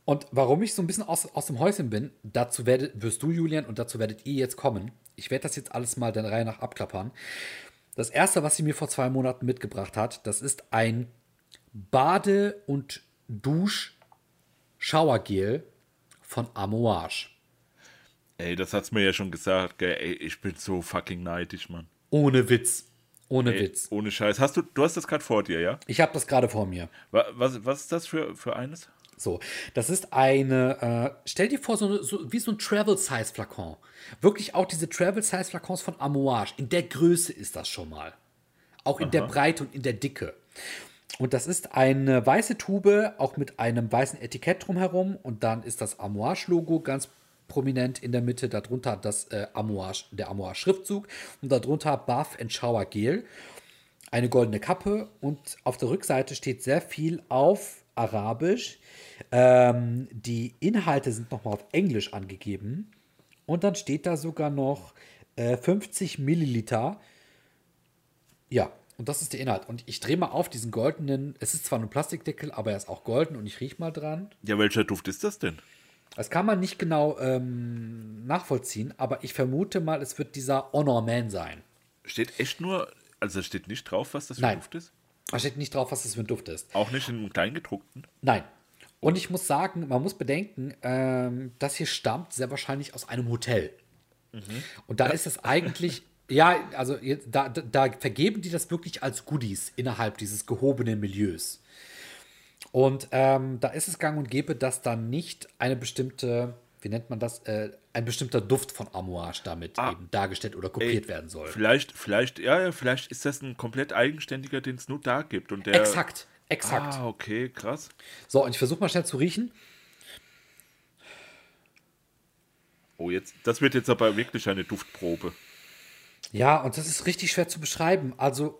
Speaker 2: Und warum ich so ein bisschen aus, aus dem Häuschen bin, dazu werdet, wirst du, Julian, und dazu werdet ihr jetzt kommen. Ich werde das jetzt alles mal der Reihe nach abklappern. Das erste, was sie mir vor zwei Monaten mitgebracht hat, das ist ein Bade- und Dusch-Schauergel von Amouage.
Speaker 1: Ey, das hat's mir ja schon gesagt, gell? Ey, ich bin so fucking neidisch, Mann.
Speaker 2: Ohne Witz. Ohne
Speaker 1: Ey,
Speaker 2: Witz.
Speaker 1: Ohne Scheiß. Hast du, du hast das gerade vor dir, ja?
Speaker 2: Ich habe das gerade vor mir.
Speaker 1: Wa- Was, was ist das für, für eines?
Speaker 2: So, das ist eine, äh, stell dir vor, so, eine- so wie so ein Travel-Size-Flakon. Wirklich auch diese Travel-Size-Flakons von Amouage. In der Größe ist das schon mal. Auch in der Breite und in der Dicke. Und das ist eine weiße Tube, auch mit einem weißen Etikett drumherum. Und dann ist das Amouage-Logo ganz prominent in der Mitte. Darunter das äh, Amouage, der Amouage-Schriftzug. Und darunter Bath and Shower Gel eine goldene Kappe und auf der Rückseite steht sehr viel auf Arabisch. Ähm, die Inhalte sind nochmal auf Englisch angegeben. Und dann steht da sogar noch äh, 50 Milliliter. Ja, und das ist der Inhalt. Und ich drehe mal auf diesen goldenen, es ist zwar nur Plastikdeckel, aber er ist auch golden und ich rieche mal dran.
Speaker 1: Ja, welcher Duft ist das denn?
Speaker 2: Das kann man nicht genau ähm, nachvollziehen, aber ich vermute mal, es wird dieser Honor Man sein.
Speaker 1: Steht echt nur, also steht nicht drauf, was das für ein Duft ist?
Speaker 2: Da steht nicht drauf, was das für ein Duft ist.
Speaker 1: Auch nicht in einem Kleingedruckten?
Speaker 2: Nein. Und ich muss sagen, man muss bedenken, ähm, das hier stammt sehr wahrscheinlich aus einem Hotel. Und da ist es eigentlich, <laughs> ja, also da, da vergeben die das wirklich als Goodies innerhalb dieses gehobenen Milieus. Und ähm, da ist es gang und gäbe, dass dann nicht eine bestimmte, wie nennt man das, äh, ein bestimmter Duft von Amouage damit eben dargestellt oder kopiert werden soll.
Speaker 1: Vielleicht, vielleicht, ja, ja, vielleicht ist das ein komplett eigenständiger, den es nur da gibt. Und der,
Speaker 2: Exakt, exakt.
Speaker 1: Ah, okay, krass.
Speaker 2: So, und ich versuche mal schnell zu riechen.
Speaker 1: Oh, jetzt, das wird jetzt aber wirklich eine Duftprobe.
Speaker 2: Ja, und das ist richtig schwer zu beschreiben. Also,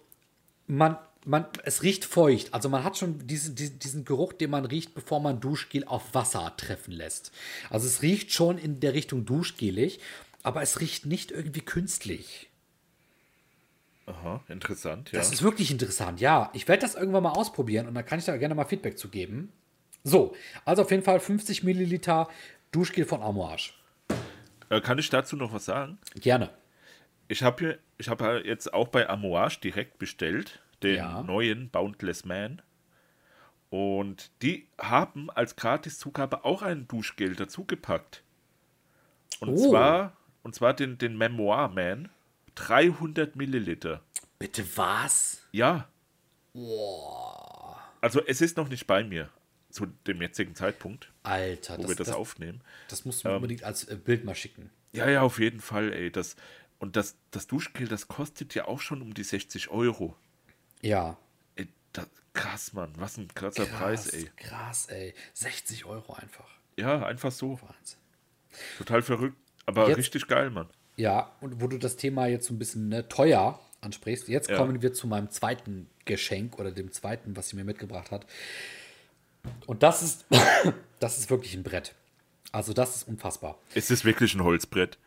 Speaker 2: man, man, es riecht feucht. Also, man hat schon diesen, diesen, diesen Geruch, den man riecht, bevor man Duschgel auf Wasser treffen lässt. Also, es riecht schon in der Richtung duschgelig, aber es riecht nicht irgendwie künstlich.
Speaker 1: Aha, interessant, ja.
Speaker 2: Das ist wirklich interessant, ja. Ich werde das irgendwann mal ausprobieren und dann kann ich da gerne mal Feedback zu geben. So, also auf jeden Fall 50 Milliliter Duschgel von Amouage.
Speaker 1: Äh, kann ich dazu noch was sagen?
Speaker 2: Gerne.
Speaker 1: Ich habe ja jetzt auch bei Amouage direkt bestellt, den
Speaker 2: Ja.
Speaker 1: neuen Boundless Man. Und die haben als Gratiszugabe auch ein Duschgel dazugepackt. Und
Speaker 2: Oh.
Speaker 1: zwar, und zwar den, den Memoir Man. 300 Milliliter.
Speaker 2: Bitte was?
Speaker 1: Ja. Also es ist noch nicht bei mir zu dem jetzigen Zeitpunkt,
Speaker 2: Alter,
Speaker 1: wo wir das, aufnehmen.
Speaker 2: Das musst du mir unbedingt als äh, Bild mal schicken.
Speaker 1: Ja, ja, auf jeden Fall, ey. Das, und das, das Duschgel, das kostet ja auch schon um die 60 Euro.
Speaker 2: Ja.
Speaker 1: Ey, das, krass, Mann. Was ein krasser Preis, ey.
Speaker 2: Krass, ey. 60 Euro einfach.
Speaker 1: Ja, einfach so.
Speaker 2: Wahnsinn.
Speaker 1: Total verrückt. Aber
Speaker 2: Jetzt-
Speaker 1: richtig geil, Mann.
Speaker 2: Ja, und wo du das Thema jetzt so ein bisschen ne, teuer ansprichst, jetzt
Speaker 1: Ja.
Speaker 2: kommen wir zu meinem zweiten Geschenk oder dem zweiten, was sie mir mitgebracht hat. Und das ist, <coughs> das ist wirklich ein Brett. Also das ist unfassbar.
Speaker 1: Ist das wirklich ein Holzbrett?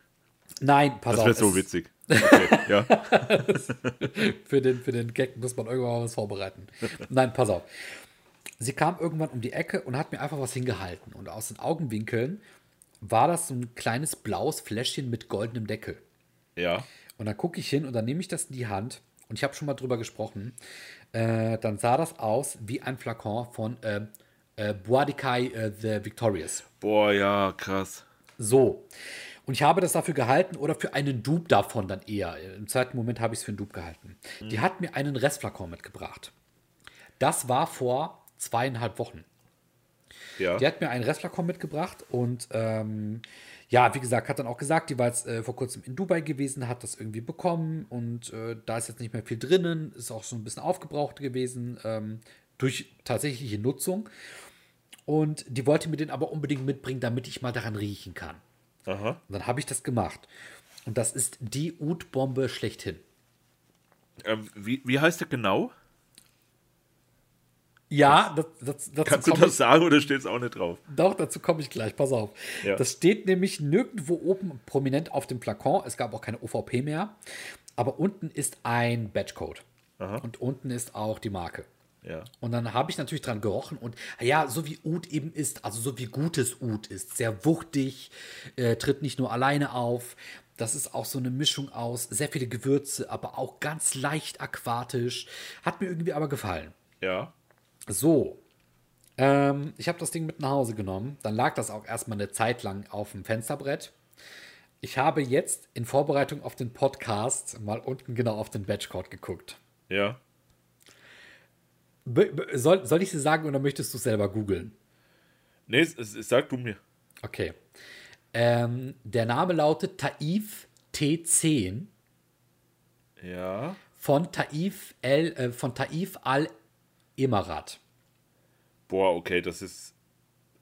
Speaker 2: Nein, pass
Speaker 1: Das
Speaker 2: auf.
Speaker 1: wäre so witzig. Okay, <laughs> ja.
Speaker 2: für den, für den Gag muss man irgendwann mal was vorbereiten. Nein, pass auf. Sie kam irgendwann um die Ecke und hat mir einfach was hingehalten. Und aus den Augenwinkeln war das so ein kleines blaues Fläschchen mit goldenem Deckel.
Speaker 1: Ja.
Speaker 2: Und dann gucke ich hin und dann nehme ich das in die Hand. Und ich habe schon mal drüber gesprochen. Äh, dann sah das aus wie ein Flakon von äh, äh, Bois de Caille äh, The Victorious.
Speaker 1: Boah, ja, krass.
Speaker 2: So. Und ich habe das dafür gehalten oder für einen Dupe davon dann eher. Im zweiten Moment habe ich es für einen Dupe gehalten. Die hat mir einen Restflakon mitgebracht. Das war vor zweieinhalb Wochen.
Speaker 1: Ja.
Speaker 2: Die hat mir einen Restflakon mitgebracht und ähm, ja, wie gesagt, hat dann auch gesagt, die war jetzt äh, vor kurzem in Dubai gewesen, hat das irgendwie bekommen und äh, da ist jetzt nicht mehr viel drinnen, ist auch so ein bisschen aufgebraucht gewesen ähm, durch tatsächliche Nutzung. Und die wollte mir den aber unbedingt mitbringen, damit ich mal daran riechen kann.
Speaker 1: Aha.
Speaker 2: Und dann habe ich das gemacht. Und das ist die Ud-Bombe schlechthin.
Speaker 1: Ähm, wie, wie heißt der genau?
Speaker 2: Ja, das, das, dazu
Speaker 1: Kannst du das
Speaker 2: ich,
Speaker 1: sagen oder steht es auch nicht drauf?
Speaker 2: Doch, dazu komme ich gleich, pass auf.
Speaker 1: Ja.
Speaker 2: Das steht nämlich nirgendwo oben prominent auf dem Flakon. Es gab auch keine OVP mehr. Aber unten ist ein Batchcode. Und unten ist auch die Marke.
Speaker 1: Ja.
Speaker 2: Und dann habe ich natürlich dran gerochen und ja, so wie Oud eben ist, also so wie gutes Oud ist, sehr wuchtig, äh, tritt nicht nur alleine auf. Das ist auch so eine Mischung aus sehr viele Gewürze, aber auch ganz leicht aquatisch. Hat mir irgendwie aber gefallen.
Speaker 1: Ja.
Speaker 2: So. Ähm, ich habe das Ding mit nach Hause genommen. Dann lag das auch erstmal eine Zeit lang auf dem Fensterbrett. Ich habe jetzt in Vorbereitung auf den Podcast mal unten genau auf den Batchcode geguckt.
Speaker 1: Ja.
Speaker 2: Soll, soll ich sie sagen oder möchtest du es selber googeln?
Speaker 1: Nee, sag du mir.
Speaker 2: Okay. Ähm, der Name lautet Taif T10
Speaker 1: Ja.
Speaker 2: von Taif, El, äh, von Taif al-Emirat.
Speaker 1: Boah, okay, das ist.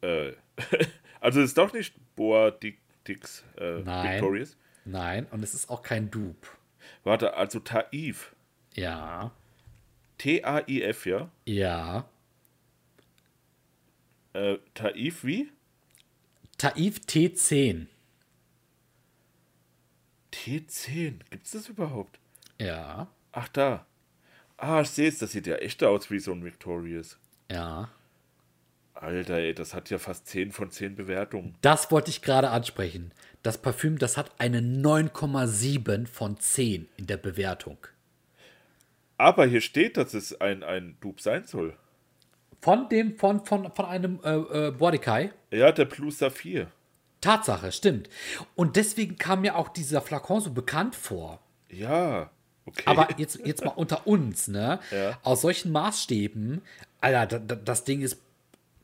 Speaker 1: Äh, <laughs> also es ist doch nicht Boa Dick, Dix äh,
Speaker 2: Nein.
Speaker 1: Victorious.
Speaker 2: Nein, und es ist auch kein Dupe.
Speaker 1: Warte, also Taif.
Speaker 2: Ja,
Speaker 1: T-A-I-F, ja?
Speaker 2: ja.
Speaker 1: Äh, Taif wie?
Speaker 2: Taif T10.
Speaker 1: T10. Gibt's das überhaupt?
Speaker 2: Ja,
Speaker 1: Ach, da. Ah, ich sehe es, das sieht ja echt aus wie so ein Victorious.
Speaker 2: ja.
Speaker 1: Alter, ey, das hat ja fast 10 von 10 Bewertungen.
Speaker 2: Das wollte ich gerade ansprechen. Das Parfüm, das hat eine 9,7 von 10 in der Bewertung.
Speaker 1: Aber hier steht, dass es ein, ein Dupe sein soll.
Speaker 2: Von dem, von, von, von einem äh, äh, Bordekai.
Speaker 1: Ja, der Plus Saphir.
Speaker 2: Tatsache, stimmt. Und deswegen kam mir auch dieser Flakon so bekannt vor.
Speaker 1: Ja, okay.
Speaker 2: Aber <laughs> jetzt, jetzt mal unter uns, ne?
Speaker 1: Ja.
Speaker 2: Aus solchen Maßstäben, Alter, da- da- das Ding ist,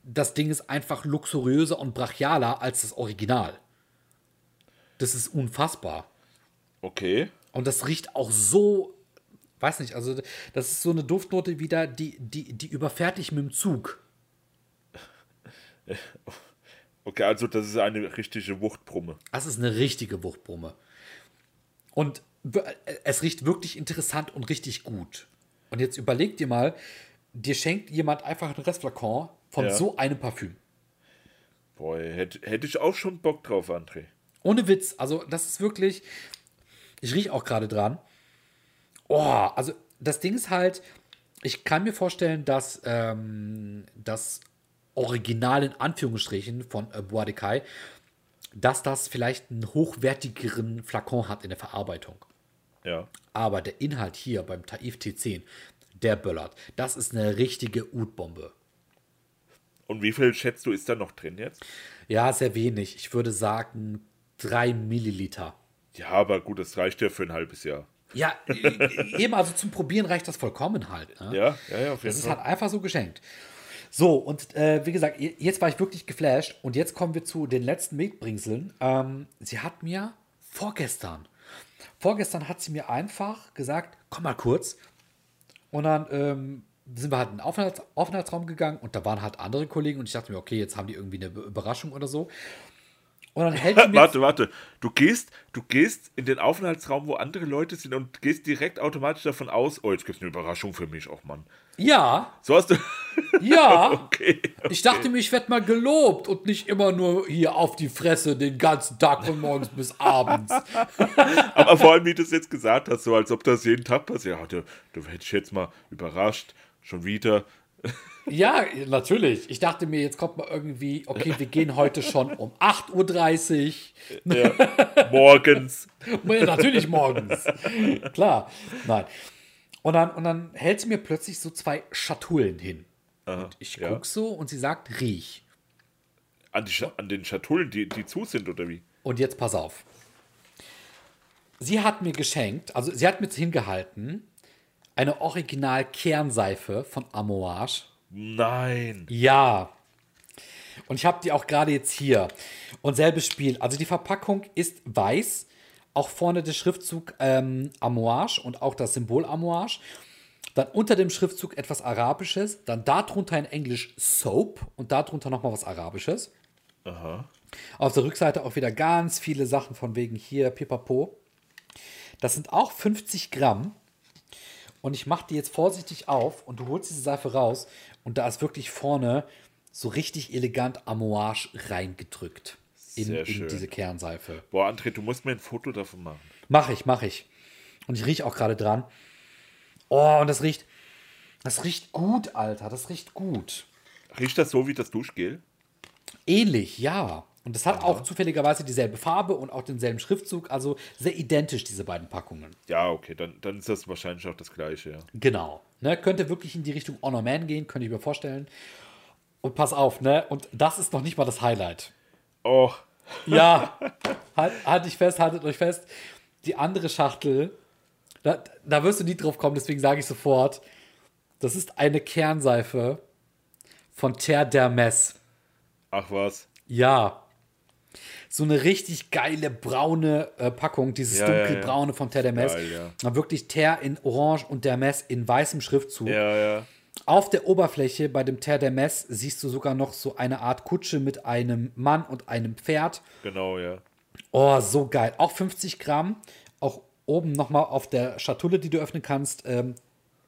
Speaker 2: das Ding ist einfach luxuriöser und brachialer als das Original. Das ist unfassbar.
Speaker 1: okay.
Speaker 2: Und das riecht auch so, weiß nicht, also das ist so eine Duftnote wieder, die, die, die überfährt dich mit dem Zug. <laughs>
Speaker 1: Okay, also das ist eine richtige Wuchtbrumme.
Speaker 2: Das ist eine richtige Wuchtbrumme. Und w- es riecht wirklich interessant und richtig gut. Und jetzt überleg dir mal, dir schenkt jemand einfach einen Restflakon von
Speaker 1: Ja.
Speaker 2: so einem Parfüm.
Speaker 1: Boah, hätte hätte ich auch schon Bock drauf, André.
Speaker 2: Ohne Witz, also das ist wirklich, ich rieche auch gerade dran. Oh, also das Ding ist halt, ich kann mir vorstellen, dass ähm, das Original in Anführungsstrichen von äh, Bois de Cai, dass das vielleicht einen hochwertigeren Flakon hat in der Verarbeitung.
Speaker 1: Ja.
Speaker 2: Aber der Inhalt hier beim Taif T10, der böllert. Das ist eine richtige Ud-Bombe.
Speaker 1: Und wie viel schätzt du, ist da noch drin jetzt?
Speaker 2: Ja, sehr wenig. Ich würde sagen, drei Milliliter.
Speaker 1: Ja, aber gut, das reicht ja für ein halbes Jahr.
Speaker 2: Ja, e- eben, also zum Probieren reicht das vollkommen halt. Ne?
Speaker 1: Ja, ja, ja, auf jeden
Speaker 2: Das ist
Speaker 1: Fall.
Speaker 2: halt einfach so geschenkt. So, und äh, wie gesagt, je- jetzt war ich wirklich geflasht und jetzt kommen wir zu den letzten Mitbringseln. Ähm, sie hat mir vorgestern, vorgestern hat sie mir einfach gesagt, komm mal kurz. Und dann ähm, sind wir halt in den Aufenthalts Aufenthaltsraum gegangen und da waren halt andere Kollegen und ich dachte mir, okay, jetzt haben die irgendwie eine Überraschung oder so. Und dann hält <laughs>
Speaker 1: Warte, warte. Du gehst, du gehst in den Aufenthaltsraum, wo andere Leute sind und gehst direkt automatisch davon aus, oh, jetzt gibt es eine Überraschung für mich, auch Mann.
Speaker 2: ja,
Speaker 1: So hast du. <laughs>
Speaker 2: ja. <laughs>
Speaker 1: okay.
Speaker 2: Ich dachte mir, ich werde mal gelobt und nicht immer nur hier auf die Fresse den ganzen Tag von morgens bis abends.
Speaker 1: Aber vor allem, wie du es jetzt gesagt hast, so als ob das jeden Tag passiert. Ja, du, du hättest jetzt mal überrascht. Schon wieder.
Speaker 2: Ja, natürlich. Ich dachte mir, jetzt kommt mal irgendwie, okay, wir gehen heute schon um 8.30 Uhr.
Speaker 1: Ja. Morgens. <laughs>
Speaker 2: Ja, natürlich morgens. Klar. Nein. Und dann, und dann hält sie mir plötzlich so zwei Schatullen hin. Und ich
Speaker 1: ja.
Speaker 2: guck so und sie sagt, riech.
Speaker 1: An, die an den Schatullen, die, die zu sind, oder wie?
Speaker 2: Und jetzt pass auf. Sie hat mir geschenkt, also sie hat mir hingehalten, eine Original-Kernseife von Amouage.
Speaker 1: Nein.
Speaker 2: Ja. Und ich habe die auch gerade jetzt hier. Und selbes Spiel. Also die Verpackung ist weiß. Auch vorne der Schriftzug ähm, Amouage und auch das Symbol Amouage. Dann unter dem Schriftzug etwas Arabisches. Dann darunter in Englisch Soap und darunter nochmal was Arabisches.
Speaker 1: Aha.
Speaker 2: Auf der Rückseite auch wieder ganz viele Sachen von wegen hier Pipapo. Das sind auch 50 Gramm. Und ich mache die jetzt vorsichtig auf und du holst diese Seife raus und da ist wirklich vorne so richtig elegant Amouage reingedrückt in, in diese Kernseife.
Speaker 1: Boah, André, du musst mir ein Foto davon machen.
Speaker 2: Mach ich, mach ich. Und ich rieche auch gerade dran. Oh, und das riecht, das riecht gut, Alter, das riecht gut.
Speaker 1: Riecht das so wie das Duschgel?
Speaker 2: Ähnlich, ja. Und das hat auch zufälligerweise dieselbe Farbe und auch denselben Schriftzug, also sehr identisch, diese beiden Packungen.
Speaker 1: Ja, okay, dann, dann ist das wahrscheinlich auch das gleiche, ja.
Speaker 2: Genau. Ne, könnte wirklich in die Richtung Honor Man gehen, könnte ich mir vorstellen. Und pass auf, ne? Und das ist noch nicht mal das Highlight.
Speaker 1: Oh,
Speaker 2: Ja, <laughs> halt, halt dich fest, haltet euch fest. Die andere Schachtel, da, da wirst du nie drauf kommen, deswegen sage ich sofort, das ist eine Kernseife von Terre d'Hermes.
Speaker 1: ach was.
Speaker 2: Ja. So eine richtig geile braune äh, Packung, dieses
Speaker 1: Ja, ja, ja.
Speaker 2: dunkelbraune von Terre d'Hermes.
Speaker 1: Geil, ja.
Speaker 2: Wirklich Terre in Orange und d'Hermes in weißem Schriftzug.
Speaker 1: Ja, ja.
Speaker 2: Auf der Oberfläche bei dem Terre d'Hermes siehst du sogar noch so eine Art Kutsche mit einem Mann und einem Pferd.
Speaker 1: Genau, ja.
Speaker 2: Oh, so geil. Auch 50 Gramm. Auch oben nochmal auf der Schatulle, die du öffnen kannst, ähm,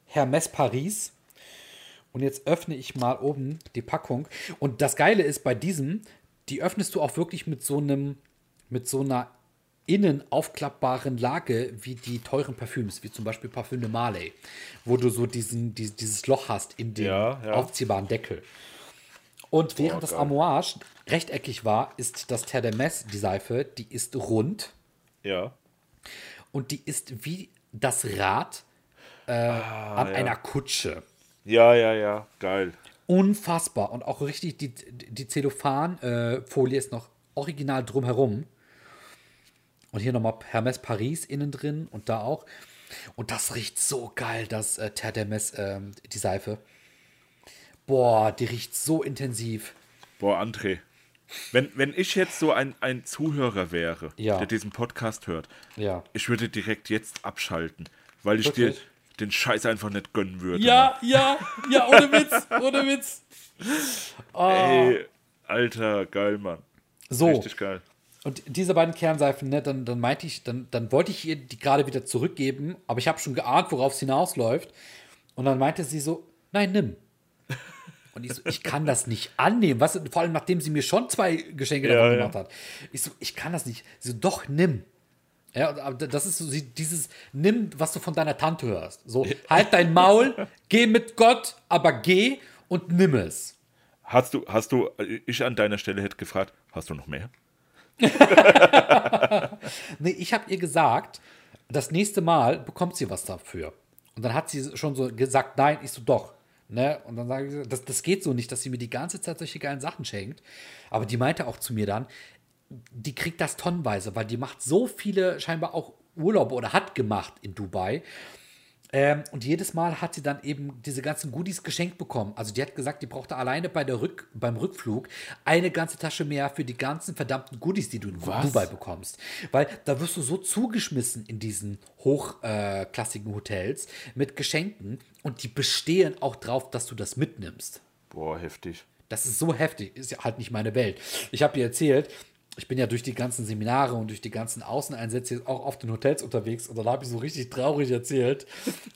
Speaker 2: Hermes Paris. Und jetzt öffne ich mal oben die Packung. Und das Geile ist bei diesem, die öffnest du auch wirklich mit so einem, mit so einer innen aufklappbaren Lage wie die teuren Parfüms, wie zum Beispiel Parfüm de Marley, wo du so diesen, die, dieses Loch hast in dem
Speaker 1: Ja, ja.
Speaker 2: aufziehbaren Deckel. Und während das. Amouage rechteckig war, ist das Terre d'Hermes, die Seife, die ist rund
Speaker 1: Ja.
Speaker 2: und die ist wie das Rad äh, an
Speaker 1: Ah, ja.
Speaker 2: einer Kutsche.
Speaker 1: Ja, ja, ja. Geil.
Speaker 2: Unfassbar. Und auch richtig, die, die Zellophan-Folie ist noch original drumherum. Und hier nochmal Hermes Paris innen drin und da auch. Und das riecht so geil, das äh, Terre d'Hermes, ähm, die Seife. Boah, die riecht so intensiv.
Speaker 1: Boah, André. Wenn, wenn ich jetzt so ein, ein Zuhörer wäre,
Speaker 2: Ja.
Speaker 1: der diesen Podcast hört,
Speaker 2: Ja.
Speaker 1: ich würde direkt jetzt abschalten, weil ich
Speaker 2: Wirklich?
Speaker 1: dir den Scheiß einfach nicht gönnen würde.
Speaker 2: Ja, ja, ja, ohne Witz, <laughs> ohne Witz.
Speaker 1: Ey, Alter, geil, Mann.
Speaker 2: So,
Speaker 1: Richtig geil.
Speaker 2: und diese beiden Kernseifen, ne, dann, dann meinte ich, dann, dann wollte ich ihr die gerade wieder zurückgeben, aber ich habe schon geahnt, worauf es hinausläuft. Und dann meinte sie so, nein, nimm. Und ich so, ich kann das nicht annehmen. Was, vor allem, nachdem sie mir schon zwei Geschenke
Speaker 1: Ja,
Speaker 2: davon
Speaker 1: ja.
Speaker 2: gemacht hat. Ich so, ich kann das nicht. Sie so, doch, nimm. Ja, aber das ist so dieses, nimm, was du von deiner Tante hörst. So, halt dein Maul, <laughs> geh mit Gott, aber geh und nimm es.
Speaker 1: Hast du, hast du, ich an deiner Stelle hätte gefragt, hast du noch mehr? <laughs>
Speaker 2: Nee, ich habe ihr gesagt, das nächste Mal bekommt sie was dafür. Und dann hat sie schon so gesagt, nein, ich so doch. Ne? Und dann sage ich, das, das geht so nicht, dass sie mir die ganze Zeit solche geilen Sachen schenkt. Aber die meinte auch zu mir dann, die kriegt das tonnenweise, weil die macht so viele scheinbar auch Urlaube oder hat gemacht in Dubai. Ähm, und jedes Mal hat sie dann eben diese ganzen Goodies geschenkt bekommen. Also die hat gesagt, die brauchte alleine bei der Rück beim Rückflug eine ganze Tasche mehr für die ganzen verdammten Goodies, die du in
Speaker 1: Was?
Speaker 2: Dubai bekommst. Weil da wirst du so zugeschmissen in diesen hochklassigen Hotels mit Geschenken und die bestehen auch drauf, dass du das mitnimmst.
Speaker 1: Boah, heftig.
Speaker 2: Das ist so heftig, ist ja halt nicht meine Welt. Ich habe dir erzählt, ich bin ja durch die ganzen Seminare und durch die ganzen Außeneinsätze jetzt auch auf den Hotels unterwegs und dann habe ich so richtig traurig erzählt. <laughs>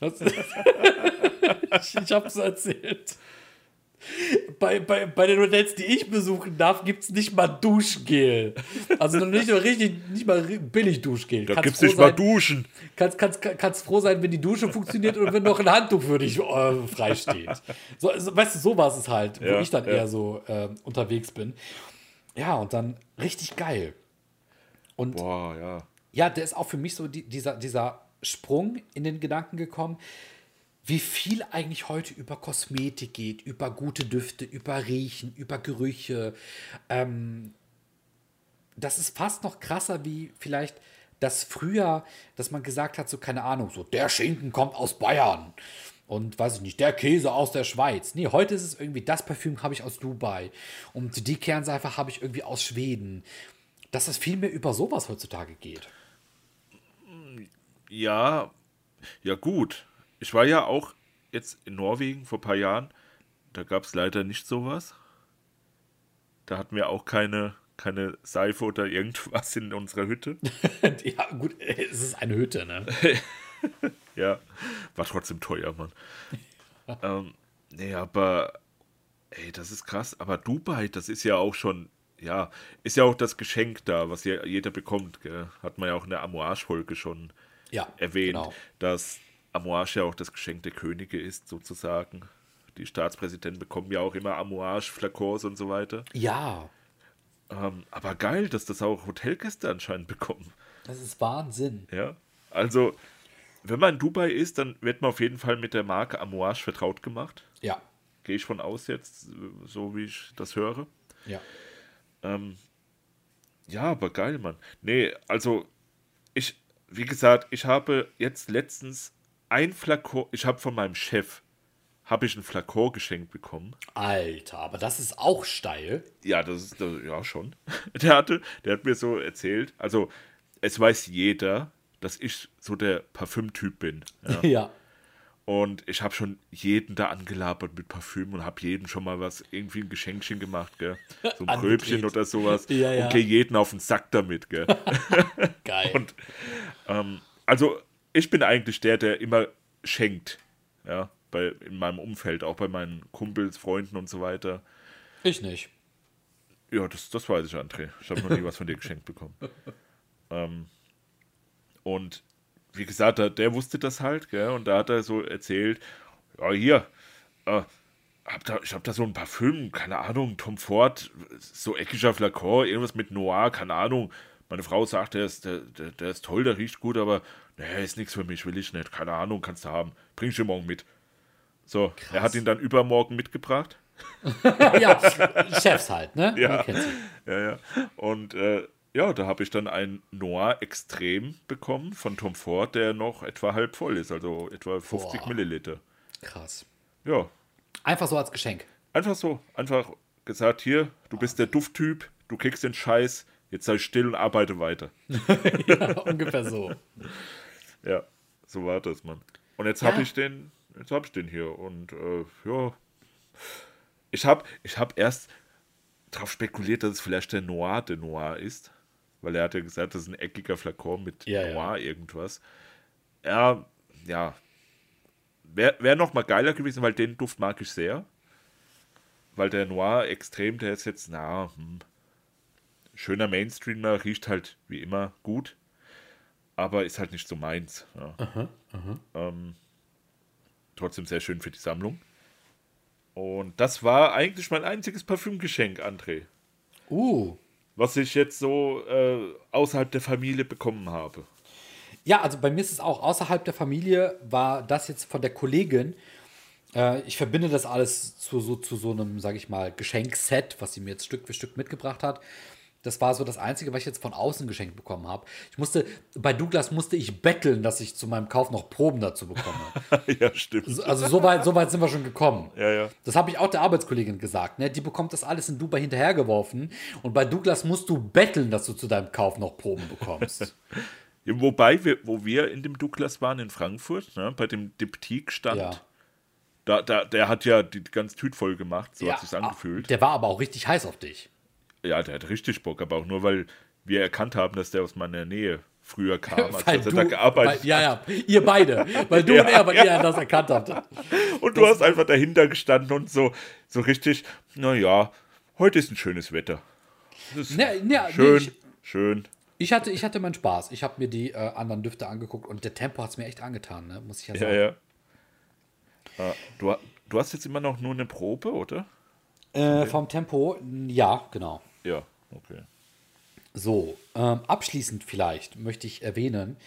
Speaker 2: Ich ich habe es erzählt. Bei, bei, bei den Hotels, die ich besuchen darf, gibt es nicht mal Duschgel. Also nicht mal richtig, nicht mal billig Duschgel.
Speaker 1: Da gibt's
Speaker 2: froh
Speaker 1: nicht mal
Speaker 2: sein-
Speaker 1: duschen.
Speaker 2: kannst, kannst, kannst froh sein, wenn die Dusche funktioniert und wenn noch ein Handtuch für dich äh, frei steht. So, so, weißt du, so war es halt, wo
Speaker 1: Ja,
Speaker 2: ich dann
Speaker 1: ja.
Speaker 2: eher so ähm, unterwegs bin. Ja, und dann richtig geil. Und
Speaker 1: Boah, ja.
Speaker 2: ja, der ist auch für mich so die, dieser, dieser Sprung in den Gedanken gekommen, wie viel eigentlich heute über Kosmetik geht, über gute Düfte, über Riechen, über Gerüche. Ähm, das ist fast noch krasser wie vielleicht das früher, dass man gesagt hat, so keine Ahnung, so der Schinken kommt aus Bayern und weiß ich nicht, der Käse aus der Schweiz. Nee, heute ist es irgendwie, das Parfüm habe ich aus Dubai und die Kernseife habe ich irgendwie aus Schweden. Dass es viel mehr über sowas heutzutage geht.
Speaker 1: Ja, ja gut. Ich war ja auch jetzt in Norwegen vor ein paar Jahren. Da gab es leider nicht sowas. Da hatten wir auch keine, keine Seife oder irgendwas in unserer Hütte. <laughs>
Speaker 2: ja, gut, es ist eine Hütte, ne? <laughs> <laughs>
Speaker 1: ja, war trotzdem teuer, Mann. <laughs> ähm, nee, aber ey, das ist krass. Aber Dubai, das ist ja auch schon, ja, ist ja auch das Geschenk da, was ja jeder bekommt. Gell? Hat man ja auch in der Amouage-Folge schon
Speaker 2: Ja,
Speaker 1: erwähnt,
Speaker 2: genau.
Speaker 1: dass Amouage ja auch das Geschenk der Könige ist, sozusagen. Die Staatspräsidenten bekommen ja auch immer Amouage-Flakons und so weiter.
Speaker 2: Ja,
Speaker 1: Ähm, aber geil, dass das auch Hotelgäste anscheinend bekommen.
Speaker 2: das ist Wahnsinn.
Speaker 1: Ja, also wenn man in Dubai ist, dann wird man auf jeden Fall mit der Marke Amouage vertraut gemacht.
Speaker 2: Ja,
Speaker 1: Gehe ich von aus jetzt, so wie ich das höre.
Speaker 2: ja.
Speaker 1: Ja, aber geil, Mann. Nee, also ich, wie gesagt, ich habe jetzt letztens ein Flakon, ich habe von meinem Chef, habe ich ein Flakon geschenkt bekommen.
Speaker 2: Alter, aber das ist auch steil.
Speaker 1: Ja, das ist, das, ja schon. <laughs> Der hatte, der hat mir so erzählt, also es weiß jeder, dass ich so der Parfümtyp bin. Ja. <laughs>
Speaker 2: Ja.
Speaker 1: Und ich habe schon jeden da angelabert mit Parfüm und habe jedem schon mal was, irgendwie ein Geschenkchen gemacht, gell? So ein. <laughs> Pröbchen oder sowas.
Speaker 2: Ja, ja.
Speaker 1: Und gehe jeden auf den Sack damit, gell? <laughs>
Speaker 2: Geil.
Speaker 1: Und ähm, also ich bin eigentlich der, der immer schenkt, ja, bei, in meinem Umfeld, auch bei meinen Kumpels, Freunden und so weiter.
Speaker 2: ich nicht.
Speaker 1: Ja, das, das weiß ich, André. Ich habe noch nie was von dir geschenkt bekommen. Ähm, und wie gesagt, der, der wusste das halt, gell? Und da hat er so erzählt, ja, hier, äh, hab da, ich habe da so ein Parfüm, keine Ahnung, Tom Ford, so eckiger Flakon, irgendwas mit Noir, keine Ahnung. Meine Frau sagt, der ist, der, der, der ist toll, der riecht gut, aber nee, ist nichts für mich, will ich nicht. Keine Ahnung, kannst du haben. Bring ich dir morgen mit. So, er hat ihn dann übermorgen mitgebracht. <laughs>
Speaker 2: ja, Chefs halt, ne?
Speaker 1: Ja. Ja, ja. Und äh, ja, da habe ich dann ein Noir Extrem bekommen von Tom Ford, der noch etwa halb voll ist, also etwa 50
Speaker 2: Boah.
Speaker 1: Milliliter.
Speaker 2: Krass.
Speaker 1: Ja,
Speaker 2: Einfach so als Geschenk.
Speaker 1: einfach so, einfach gesagt, hier, du bist der Dufttyp, du kriegst den Scheiß, jetzt sei still und arbeite weiter. <laughs>
Speaker 2: ja, ungefähr so.
Speaker 1: Ja, so war das, Mann. Und jetzt
Speaker 2: Ja.
Speaker 1: habe ich den, jetzt habe ich den hier und äh, ja, ich habe ich hab erst darauf spekuliert, dass es vielleicht der Noir de Noir ist, weil er hat ja gesagt, das ist ein eckiger Flakon mit
Speaker 2: Ja, ja.
Speaker 1: Noir irgendwas. Ja, ja, wäre wär noch mal geiler gewesen, weil den Duft mag ich sehr. Weil der Noir extrem, der ist jetzt, na, hm, schöner Mainstreamer, riecht halt wie immer gut, aber ist halt nicht so meins. Ja. Ähm, trotzdem sehr schön für die Sammlung. Und das war eigentlich mein einziges Parfümgeschenk, André,
Speaker 2: Uh.
Speaker 1: Was ich jetzt so äh, außerhalb der Familie bekommen habe.
Speaker 2: Ja, also bei mir ist es auch außerhalb der Familie, war das jetzt von der Kollegin. Äh, ich verbinde das alles zu so, zu so einem, sage ich mal, Geschenkset, was sie mir jetzt Stück für Stück mitgebracht hat. Das war so das Einzige, was ich jetzt von außen geschenkt bekommen habe. Ich musste, bei Douglas musste ich betteln, dass ich zu meinem Kauf noch Proben dazu bekomme. <laughs>
Speaker 1: ja, stimmt.
Speaker 2: So- also so weit, so weit sind wir schon gekommen.
Speaker 1: Ja, ja.
Speaker 2: Das habe ich auch der Arbeitskollegin gesagt. Ne? Die bekommt das alles in Dubai hinterhergeworfen. Und bei Douglas musst du betteln, dass du zu deinem Kauf noch Proben bekommst. <laughs>
Speaker 1: Ja, Wobei, wir, wo wir in dem Douglas waren in Frankfurt, ne, bei dem Diptyk-Stand,
Speaker 2: Ja.
Speaker 1: da, da, der hat ja die ganze Tüte voll gemacht, so
Speaker 2: Ja,
Speaker 1: hat sich's angefühlt.
Speaker 2: Der war aber auch richtig heiß auf dich.
Speaker 1: Ja, der hat richtig Bock, aber auch nur, weil wir erkannt haben, dass der aus meiner Nähe früher <laughs> kam, als
Speaker 2: Weil
Speaker 1: er da gearbeitet
Speaker 2: weil, Ja, ja, ihr beide. Weil du <laughs>
Speaker 1: Ja,
Speaker 2: und er, weil
Speaker 1: ja.
Speaker 2: ihr das erkannt habt.
Speaker 1: Und du hast einfach dahinter gestanden und so, so richtig, naja, heute ist ein schönes Wetter. Das ist
Speaker 2: Ne, ne,
Speaker 1: schön,
Speaker 2: nee, ich,
Speaker 1: schön.
Speaker 2: ich, hatte, ich hatte meinen Spaß. Ich habe mir die äh, anderen Düfte angeguckt und der Tempo hat es mir echt angetan, ne? muss ich ja
Speaker 1: Ja,
Speaker 2: sagen.
Speaker 1: ja. Ah, Du, du hast jetzt immer noch nur eine Probe, oder?
Speaker 2: Äh, vom Tempo, ja, genau.
Speaker 1: Ja, okay.
Speaker 2: So, ähm, abschließend vielleicht möchte ich erwähnen,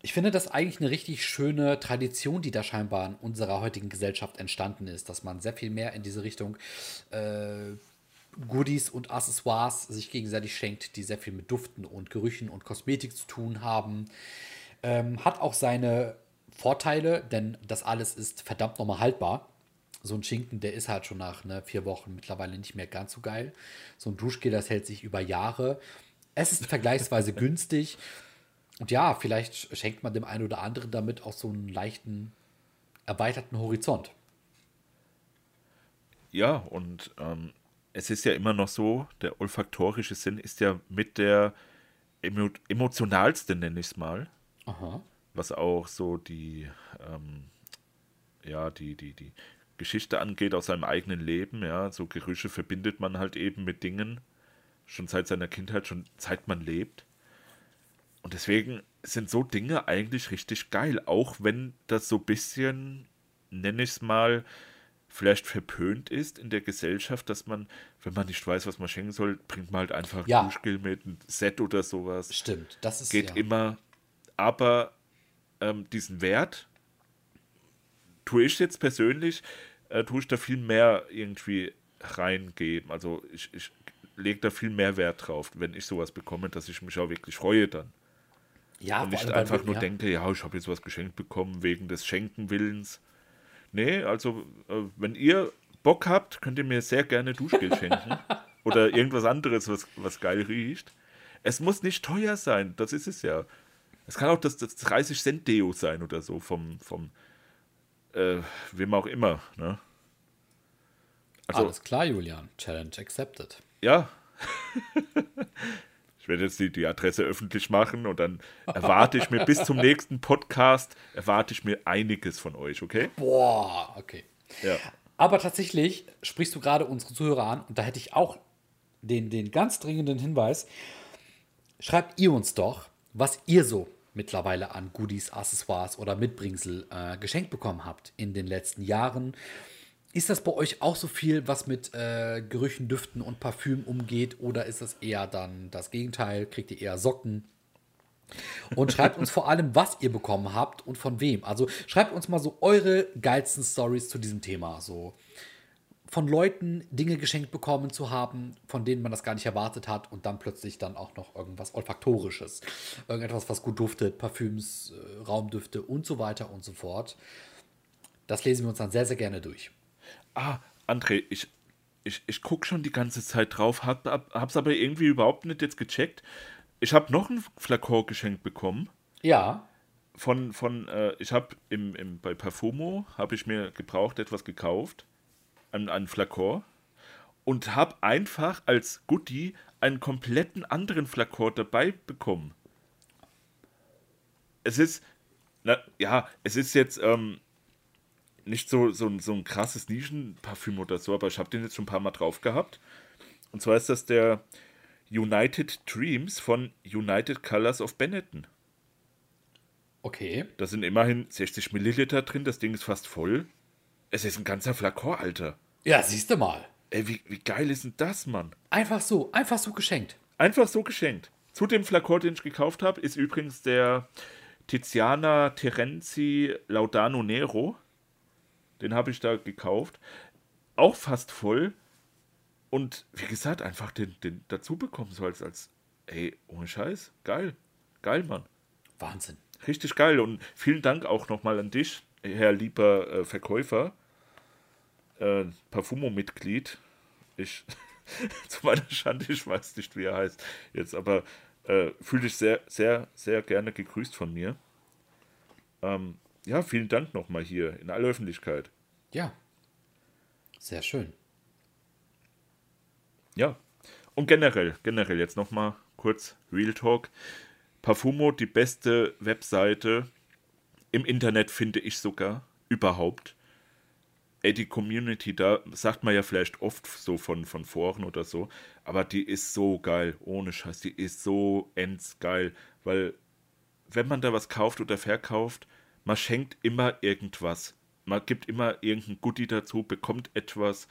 Speaker 2: ich finde das eigentlich eine richtig schöne Tradition, die da scheinbar in unserer heutigen Gesellschaft entstanden ist, dass man sehr viel mehr in diese Richtung äh, Goodies und Accessoires sich gegenseitig schenkt, die sehr viel mit Duften und Gerüchen und Kosmetik zu tun haben. Ähm, hat auch seine Vorteile, denn das alles ist verdammt nochmal haltbar. So ein Schinken, der ist halt schon nach ne, vier Wochen mittlerweile nicht mehr ganz so geil. So ein Duschgel, das hält sich über Jahre. Es ist vergleichsweise <laughs> günstig. Und ja, vielleicht schenkt man dem einen oder anderen damit auch so einen leichten, erweiterten Horizont.
Speaker 1: Ja, und ähm, es ist ja immer noch so, der olfaktorische Sinn ist ja mit der emo emotionalste, nenne ich es mal.
Speaker 2: Aha.
Speaker 1: was auch so die, ähm, ja, die, die, die Geschichte angeht aus seinem eigenen Leben, ja, so Gerüche verbindet man halt eben mit Dingen, schon seit seiner Kindheit, schon seit man lebt. Und deswegen sind so Dinge eigentlich richtig geil, auch wenn das so ein bisschen, nenne ich es mal, vielleicht verpönt ist in der Gesellschaft, dass man, wenn man nicht weiß, was man schenken soll, bringt man halt einfach
Speaker 2: Ja.
Speaker 1: Duschgel mit, ein Set oder sowas.
Speaker 2: Stimmt, das ist
Speaker 1: Geht
Speaker 2: ja.
Speaker 1: immer, aber ähm, diesen Wert tue ich jetzt persönlich, äh, tue ich da viel mehr irgendwie reingeben. Also ich, ich lege da viel mehr Wert drauf, wenn ich sowas bekomme, dass ich mich auch wirklich freue dann.
Speaker 2: Ja,
Speaker 1: Und nicht einfach nur
Speaker 2: ja.
Speaker 1: denke, ja, ich habe jetzt was geschenkt bekommen wegen des Schenkenwillens. Nee, also äh, wenn ihr Bock habt, könnt ihr mir sehr gerne Duschgel schenken. <laughs> Oder irgendwas anderes, was, was geil riecht. Es muss nicht teuer sein, das ist es ja. Es kann auch das, das 30 Cent Deo sein oder so vom, vom äh, wem auch immer. Ne? Also,
Speaker 2: Alles klar, Julian. Challenge accepted.
Speaker 1: ja. <laughs> ich werde jetzt die, die Adresse öffentlich machen und dann erwarte ich mir bis zum nächsten Podcast, erwarte ich mir einiges von euch, okay?
Speaker 2: Boah, okay.
Speaker 1: Ja.
Speaker 2: Aber tatsächlich sprichst du gerade unsere Zuhörer an und da hätte ich auch den, den ganz dringenden Hinweis. Schreibt ihr uns doch, was ihr so mittlerweile an Goodies, Accessoires oder Mitbringsel äh, geschenkt bekommen habt in den letzten Jahren. Ist das bei euch auch so viel, was mit äh, Gerüchen, Düften und Parfüm umgeht oder ist das eher dann das Gegenteil? Kriegt ihr eher Socken? Und schreibt uns <laughs> vor allem, was ihr bekommen habt und von wem. Also schreibt uns mal so eure geilsten Stories zu diesem Thema. So von Leuten Dinge geschenkt bekommen zu haben, von denen man das gar nicht erwartet hat und dann plötzlich dann auch noch irgendwas Olfaktorisches. Irgendetwas, was gut duftet, Parfüms, äh, Raumdüfte und so weiter und so fort. Das lesen wir uns dann sehr, sehr gerne durch.
Speaker 1: Ah, André, ich, ich, ich gucke schon die ganze Zeit drauf, hab, hab, hab's aber irgendwie überhaupt nicht jetzt gecheckt. Ich habe noch ein Flakon geschenkt bekommen.
Speaker 2: Ja,
Speaker 1: Von, von äh, ich habe im, im, bei Parfumo, habe ich mir gebraucht etwas gekauft, einen, einen Flakon, und habe einfach als Goodie einen kompletten anderen Flakon dabei bekommen. Es ist, na, ja, es ist jetzt ähm, nicht so, so, ein- so ein krasses Nischenparfüm oder so, aber ich habe den jetzt schon ein paar Mal drauf gehabt. Und zwar ist das der United Dreams von United Colors of Benetton.
Speaker 2: okay.
Speaker 1: Da sind immerhin 60 Milliliter drin, das Ding ist fast voll. Es ist ein ganzer Flakon, Alter.
Speaker 2: Ja, siehst du mal.
Speaker 1: Ey, wie, wie geil ist denn das, Mann?
Speaker 2: Einfach so, einfach so geschenkt.
Speaker 1: Einfach so geschenkt. Zu dem Flakon, den ich gekauft habe, ist übrigens der Tiziana Terenzi Laudano Nero. Den habe ich da gekauft. Auch fast voll. Und wie gesagt, einfach den, den dazu bekommen, so als, als, ey, ohne Scheiß. Geil. Geil, Mann.
Speaker 2: Wahnsinn.
Speaker 1: Richtig geil und vielen Dank auch nochmal an dich, Herr lieber äh, Verkäufer, äh, Parfumo-Mitglied. Ich, <laughs> zu meiner Schande, ich weiß nicht, wie er heißt jetzt, aber äh, fühle dich sehr, sehr, sehr gerne gegrüßt von mir. Ähm, ja, vielen Dank nochmal hier in aller Öffentlichkeit.
Speaker 2: Ja. Sehr schön.
Speaker 1: Ja. Und generell, generell jetzt nochmal kurz Real Talk. Parfumo, die beste Webseite im Internet, finde ich sogar, überhaupt. Ey, die Community, da sagt man ja vielleicht oft so von, von Foren oder so, aber die ist so geil, ohne Scheiß, die ist so ends geil, weil wenn man da was kauft oder verkauft, man schenkt immer irgendwas. Man gibt immer irgendein Goodie dazu, bekommt etwas.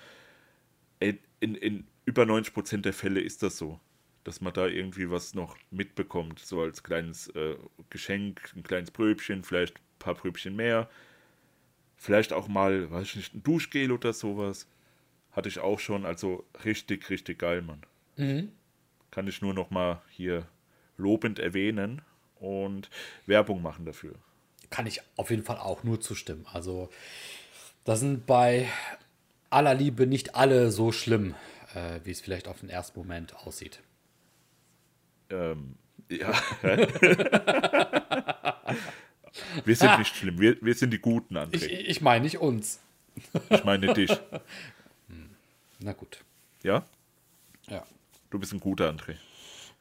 Speaker 1: Ey, in, in über 90% der Fälle ist das so, dass man da irgendwie was noch mitbekommt, so als kleines äh, Geschenk, ein kleines Bröbchen, vielleicht ein paar Bröbchen mehr. Vielleicht auch mal, weiß ich nicht, ein Duschgel oder sowas. Hatte ich auch schon, also richtig, richtig geil, Mann. Kann ich nur noch mal hier lobend erwähnen und Werbung machen dafür.
Speaker 2: Kann ich auf jeden Fall auch nur zustimmen. Also, da sind bei aller Liebe nicht alle so schlimm, äh, wie es vielleicht auf den ersten Moment aussieht.
Speaker 1: Ähm, ja. <laughs> <laughs> wir sind nicht schlimm, wir, wir sind die Guten,
Speaker 2: Ich,
Speaker 1: André.
Speaker 2: ich meine nicht uns.
Speaker 1: Ich meine dich. <laughs>
Speaker 2: Na gut.
Speaker 1: Ja?
Speaker 2: Ja.
Speaker 1: Du bist ein guter, André.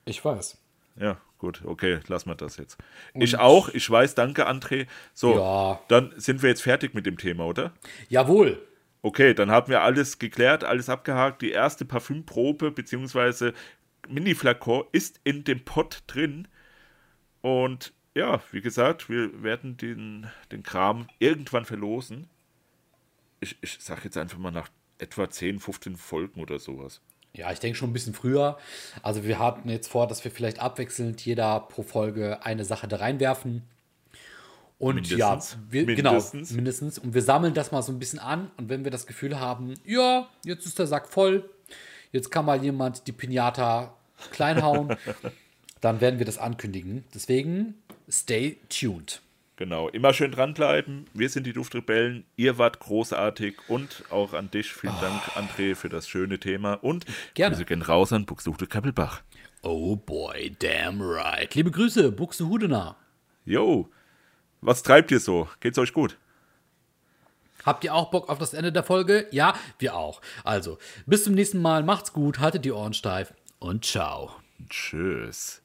Speaker 2: Ich weiß.
Speaker 1: Ja, gut, okay, lassen wir das jetzt. ich auch, ich weiß, danke, André. So,
Speaker 2: Ja.
Speaker 1: dann sind wir jetzt fertig mit dem Thema, oder?
Speaker 2: Jawohl.
Speaker 1: Okay, dann haben wir alles geklärt, alles abgehakt. Die erste Parfümprobe bzw. Mini-Flakon ist in dem Pot drin. Und ja, wie gesagt, wir werden den, den Kram irgendwann verlosen. Ich, ich sag jetzt einfach mal nach etwa 10, 15 Folgen oder sowas.
Speaker 2: Ja, ich denke schon ein bisschen früher. Also wir hatten jetzt vor, dass wir vielleicht abwechselnd jeder pro Folge eine Sache da reinwerfen. Und
Speaker 1: Mindestens.
Speaker 2: ja, wir,
Speaker 1: Mindestens.
Speaker 2: genau, mindestens. Und wir sammeln das mal so ein bisschen an. Und wenn wir das Gefühl haben, ja, jetzt ist der Sack voll, jetzt kann mal jemand die Pinata kleinhauen, <laughs> dann werden wir das ankündigen. Deswegen, stay tuned.
Speaker 1: Genau, immer schön dranbleiben. Wir sind die Duftrebellen. Ihr wart großartig. Und auch an dich. Vielen Dank, André, für das schöne Thema. Und
Speaker 2: Gerne.
Speaker 1: Grüße gehen raus an Buxtehude Kappelbach.
Speaker 2: Oh boy, damn right. Liebe Grüße, Buxtehudener.
Speaker 1: Jo, was treibt ihr so? Geht's euch gut?
Speaker 2: Habt ihr auch Bock auf das Ende der Folge? Ja, wir auch. Also, bis zum nächsten Mal. Macht's gut, haltet die Ohren steif und ciao.
Speaker 1: Tschüss.